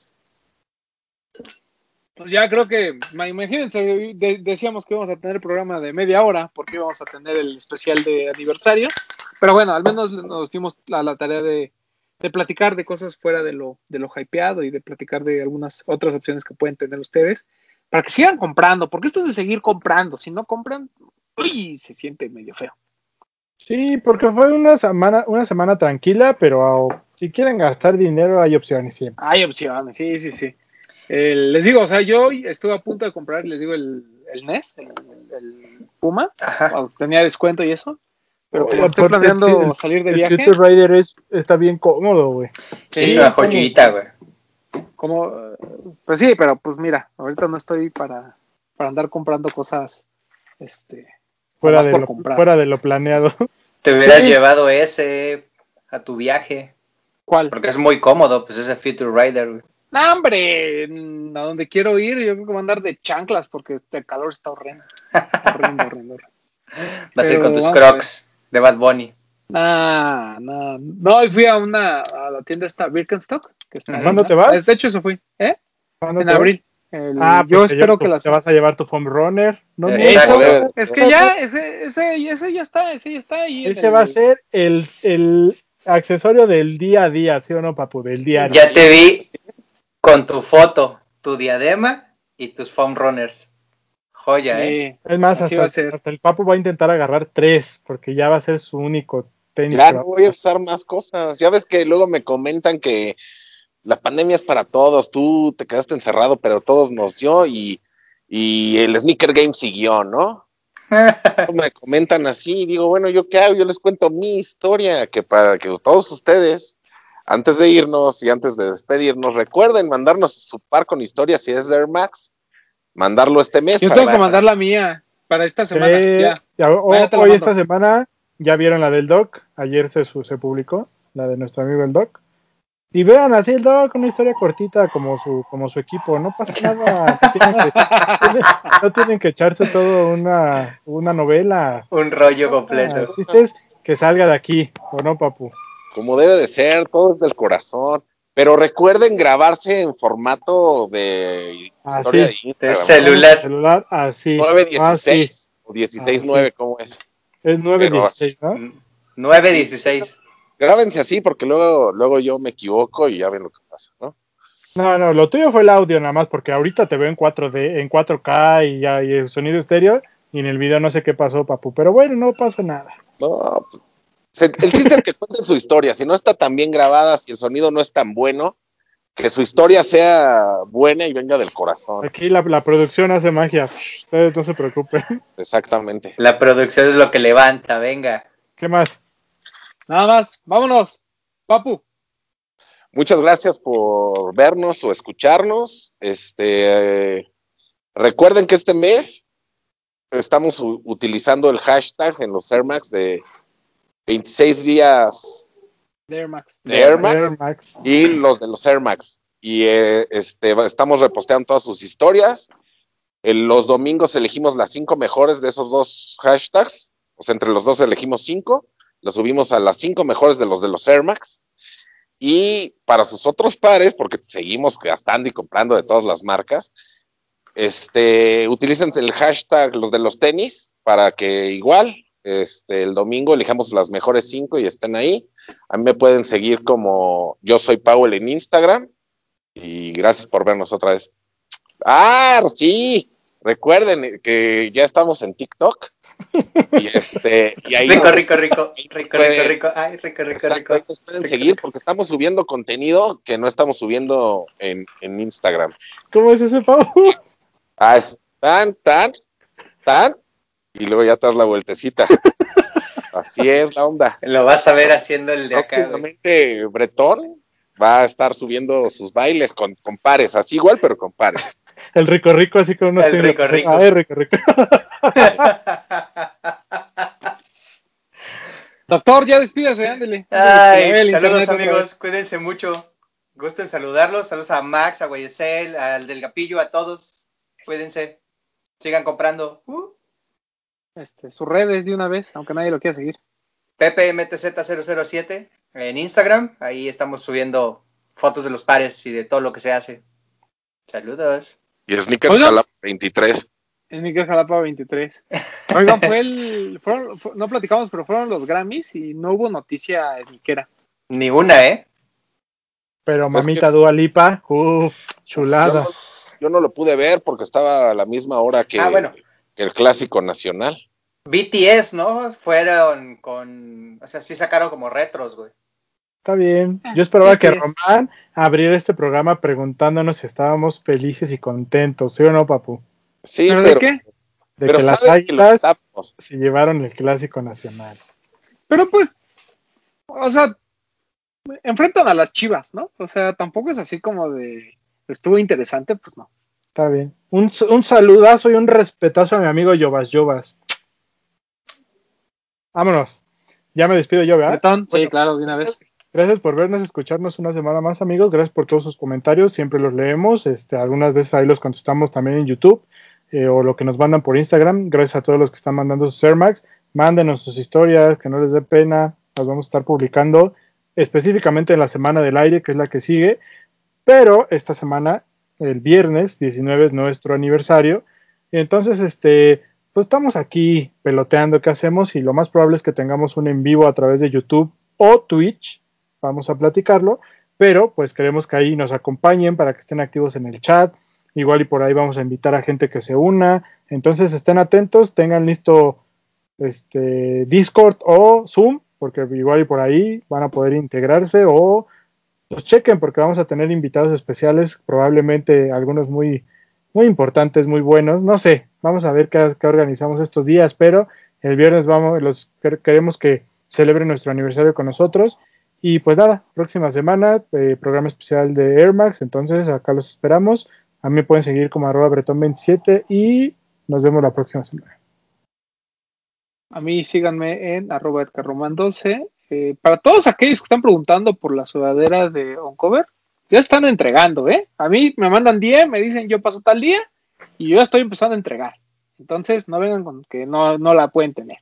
Pues ya creo que, ma- imagínense, de- decíamos que íbamos a tener el programa de media hora, porque íbamos a tener el especial de aniversario. Pero bueno, al menos nos dimos la, la tarea de, de platicar de cosas fuera de lo, de lo hypeado y de platicar de algunas otras opciones que pueden tener ustedes para que sigan comprando, porque esto es de seguir comprando. Si no compran, uy, se siente medio feo. Sí, porque fue una semana, una semana tranquila, pero si quieren gastar dinero hay opciones siempre. Hay opciones, sí, sí, sí. Eh, les digo, o sea, yo estuve a punto de comprar, les digo, el, el NES, el, el Puma, tenía descuento y eso. Pero como Oye, estoy planeando el- salir de el viaje, Future Rider es, está bien cómodo, güey. sí, es una joyita, güey. Como, pues sí, pero pues mira, ahorita no estoy para, para andar comprando cosas, este, Fuera de, lo, comprar. fuera de lo planeado. Te hubieras Sí. llevado ese a tu viaje, ¿Cuál? porque es muy cómodo, pues ese Future Rider, güey. No, hombre, mm, a donde quiero ir, yo creo que voy a andar de chanclas porque el calor está horrendo. Horrendo, horrendo. Vas a ir con tus crocs de Bad Bunny. Nah, nah. No, hoy fui a una, a la tienda esta Birkenstock. Que está ¿Cuándo ¿no? te vas? De hecho, eso fui, ¿eh? ¿Cuándo En te vas? abril. El- Ah, yo pues te espero tu- que las... te vas a llevar tu foam runner. No, Exacto. Eso, es que ya, ese, ese, ese ya está, ese ya está ahí. Ese el- va a ser el, el accesorio del día a día, ¿sí o no, papu? Del día a día. Ya te vi con tu foto, tu diadema y tus foam runners. Joya, ¿eh? Sí. Es más, Así va a hasta, ser. hasta el papu va a intentar agarrar tres, porque ya va a ser su único tenis. No voy a usar más cosas. Ya ves que luego me comentan que la pandemia es para todos. Tú te quedaste encerrado, pero todos nos dio y, y el sneaker game siguió, ¿no? me comentan así y digo, bueno, ¿yo qué hago? Yo les cuento mi historia, que para que todos ustedes, antes de irnos y antes de despedirnos, recuerden mandarnos su par con historias si es de Air Max, mandarlo este mes. Yo para- tengo que mandar la mía para esta semana. Sí, Ya. ya, o- hoy mando. esta semana ya vieron la del Doc, ayer se, su- se publicó, la de nuestro amigo el Doc. Y vean así el Doc, una historia cortita como su, como su equipo, no pasa nada, no tienen que, tienen- no tienen que echarse todo una, una novela. Un rollo El completo. chiste es que salga de aquí, ¿o no, papu? como debe de ser, todo es del corazón. Pero recuerden grabarse en formato de Ah, historia de Instagram. De celular. Celular así. 916 Ah, o 169, ¿cómo es? Es 916, ¿no? 916. Grábense así porque luego, luego yo me equivoco y ya ven lo que pasa, ¿no? No, no, lo tuyo fue el audio nada más, porque ahorita te veo en 4D, en 4K y ya y el sonido estéreo, y en el video no sé qué pasó, papu, pero bueno, no pasa nada. No, pues, se- el chiste es que cuenten su historia. Si no está tan bien grabada, si el sonido no es tan bueno, que su historia sea buena y venga del corazón. Aquí la, la producción hace magia, ustedes no se preocupen. Exactamente. La producción es lo que levanta, venga. ¿Qué más? Nada más, vámonos. Papu. Muchas gracias por vernos o escucharnos. Este, eh, recuerden que este mes estamos utilizando el hashtag en los Air Max de 26 días Air Max. de Air Max Air Max. y los de los Air Max. Y eh, este, estamos reposteando todas sus historias. En los domingos elegimos las cinco mejores de esos dos hashtags. O sea, entre los dos elegimos cinco. Las subimos a las cinco mejores de los de los Air Max. Y para sus otros pares, porque seguimos gastando y comprando de todas las marcas, este, utilicen el hashtag los de los tenis para que igual este, el domingo elijamos las mejores cinco y estén ahí. A mí me pueden seguir como yo soy Powell en Instagram. Y gracias por vernos otra vez. Ah, sí. Recuerden que ya estamos en TikTok. Y este, y ahí Rico, rico, rico. Rico, rico, rico. Ay, rico, rico, Exacto, rico. nos pueden seguir porque estamos subiendo contenido que no estamos subiendo en, en Instagram. ¿Cómo es ese pavo? Ah, es tan, tan, tan, y luego ya te das la vueltecita. Así es la onda. Lo vas a ver haciendo el de acá, Bretón va a estar subiendo sus bailes con, con pares, así igual, pero con pares. El rico rico así con unos El rico rico. Ay, rico rico. Doctor, ya despídase, ándele. Ay, saludos internet amigos, cuídense mucho. Gusto en saludarlos. Saludos a Max, a Guayesel, al del Gapillo, a todos. Cuídense. Sigan comprando. Uh. Este, sus redes de una vez, aunque nadie lo quiera seguir. PPMTZ007 en Instagram. Ahí estamos subiendo fotos de los pares y de todo lo que se hace. Saludos. Y Sneakers Oigan. Calab 23. En Miguel Jalapa 23. Oigan, fue el. fueron- no platicamos, pero fueron los Grammys y no hubo noticia niquera. Ni una, ¿eh? Pero Es mamita que- Dua Lipa, uff, Yo chulada. no, yo no lo pude ver porque estaba a la misma hora que, Ah, bueno. El clásico nacional. BTS, ¿no? Fueron con. O sea, sí sacaron como retros, güey. Está bien. Ah, Yo esperaba ¿qué que? Román abriera este programa preguntándonos si estábamos felices y contentos, ¿sí o no, papu? Sí, ¿Pero pero, de qué? De pero que las que águilas se llevaron el clásico nacional. Pero pues, o sea, enfrentan a las chivas, ¿no? O sea, tampoco es así como de. Estuvo interesante, pues no. Está bien. Un, un saludazo y un respetazo a mi amigo Yobas Yobas. Vámonos. Ya me despido yo, ¿verdad? Sí, Bueno. claro, de una vez. Gracias por vernos, escucharnos una semana más, amigos. Gracias por todos sus comentarios. Siempre los leemos. Este, algunas veces ahí los contestamos también en YouTube eh, o lo que nos mandan por Instagram. Gracias a todos los que están mandando sus Air Max. Mándenos sus historias, que no les dé pena. Las vamos a estar publicando específicamente en la semana del aire, que es la que sigue. Pero esta semana, el viernes 19 es nuestro aniversario. Y entonces, este, pues estamos aquí peloteando qué hacemos y lo más probable es que tengamos un en vivo a través de YouTube o Twitch. Vamos a platicarlo, pero pues queremos que ahí nos acompañen para que estén activos en el chat, igual y por ahí vamos a invitar a gente que se una, entonces estén atentos, tengan listo este Discord o Zoom, porque igual y por ahí van a poder integrarse o los chequen porque vamos a tener invitados especiales, probablemente algunos muy muy importantes, muy buenos, no sé, vamos a ver qué, organizamos estos días, pero el viernes vamos, los queremos que celebren nuestro aniversario con nosotros y pues nada, próxima semana, eh, programa especial de Air Max. Entonces, acá los esperamos. A mí pueden seguir como arroba bretón27 y nos vemos la próxima semana. A mí síganme en arroba edgarroman12. Eh, para todos aquellos que están preguntando por la sudadera de Oncover, ya están entregando, ¿eh? A mí me mandan 10, me dicen yo paso tal día y yo estoy empezando a entregar. Entonces, no vengan con que no, no la pueden tener.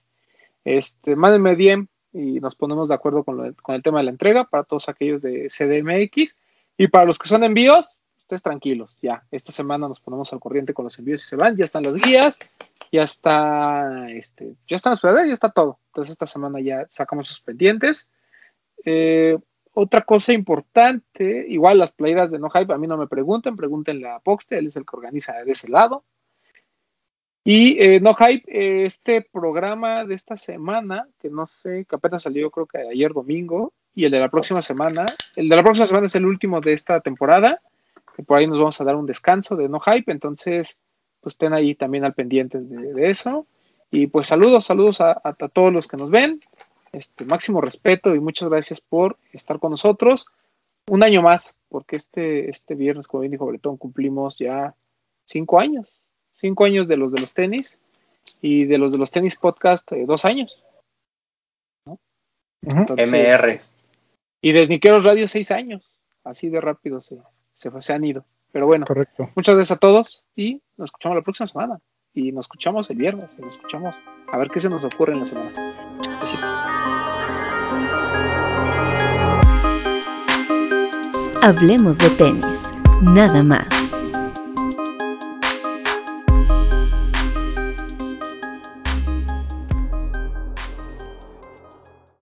Este, mándenme 10 y nos ponemos de acuerdo con, lo, con, el tema de la entrega para todos aquellos de CDMX y para los que son envíos, ustedes tranquilos, ya esta semana nos ponemos al corriente con los envíos y se van, ya están las guías, ya está, este, ya están las ya está todo. Entonces esta semana ya sacamos sus pendientes. Eh, otra cosa importante, igual las playeras de No Hype, a mí no me pregunten, pregúntenle a Poxte, él es el que organiza de ese lado. Y eh, No Hype, eh, este programa de esta semana, que no sé, que apenas salió creo que ayer domingo, y el de la próxima semana, el de la próxima semana es el último de esta temporada, que por ahí nos vamos a dar un descanso de No Hype, entonces pues estén ahí también al pendientes de, de eso. Y pues saludos, saludos a, a, a, todos los que nos ven, este máximo respeto y muchas gracias por estar con nosotros. Un año más, porque este, este viernes, como bien dijo Bretón, cumplimos ya cinco años cinco años de los de los tenis y de los de los tenis podcast eh, dos años. ¿no? Entonces, MR. Y de Sniqueros Radio seis años. Así de rápido se, se, se, han ido. Pero bueno, Correcto. muchas gracias a todos y nos escuchamos la próxima semana. Y nos escuchamos el viernes. Y nos escuchamos a ver qué se nos ocurre en la semana. Besitos. Hablemos de tenis, nada más.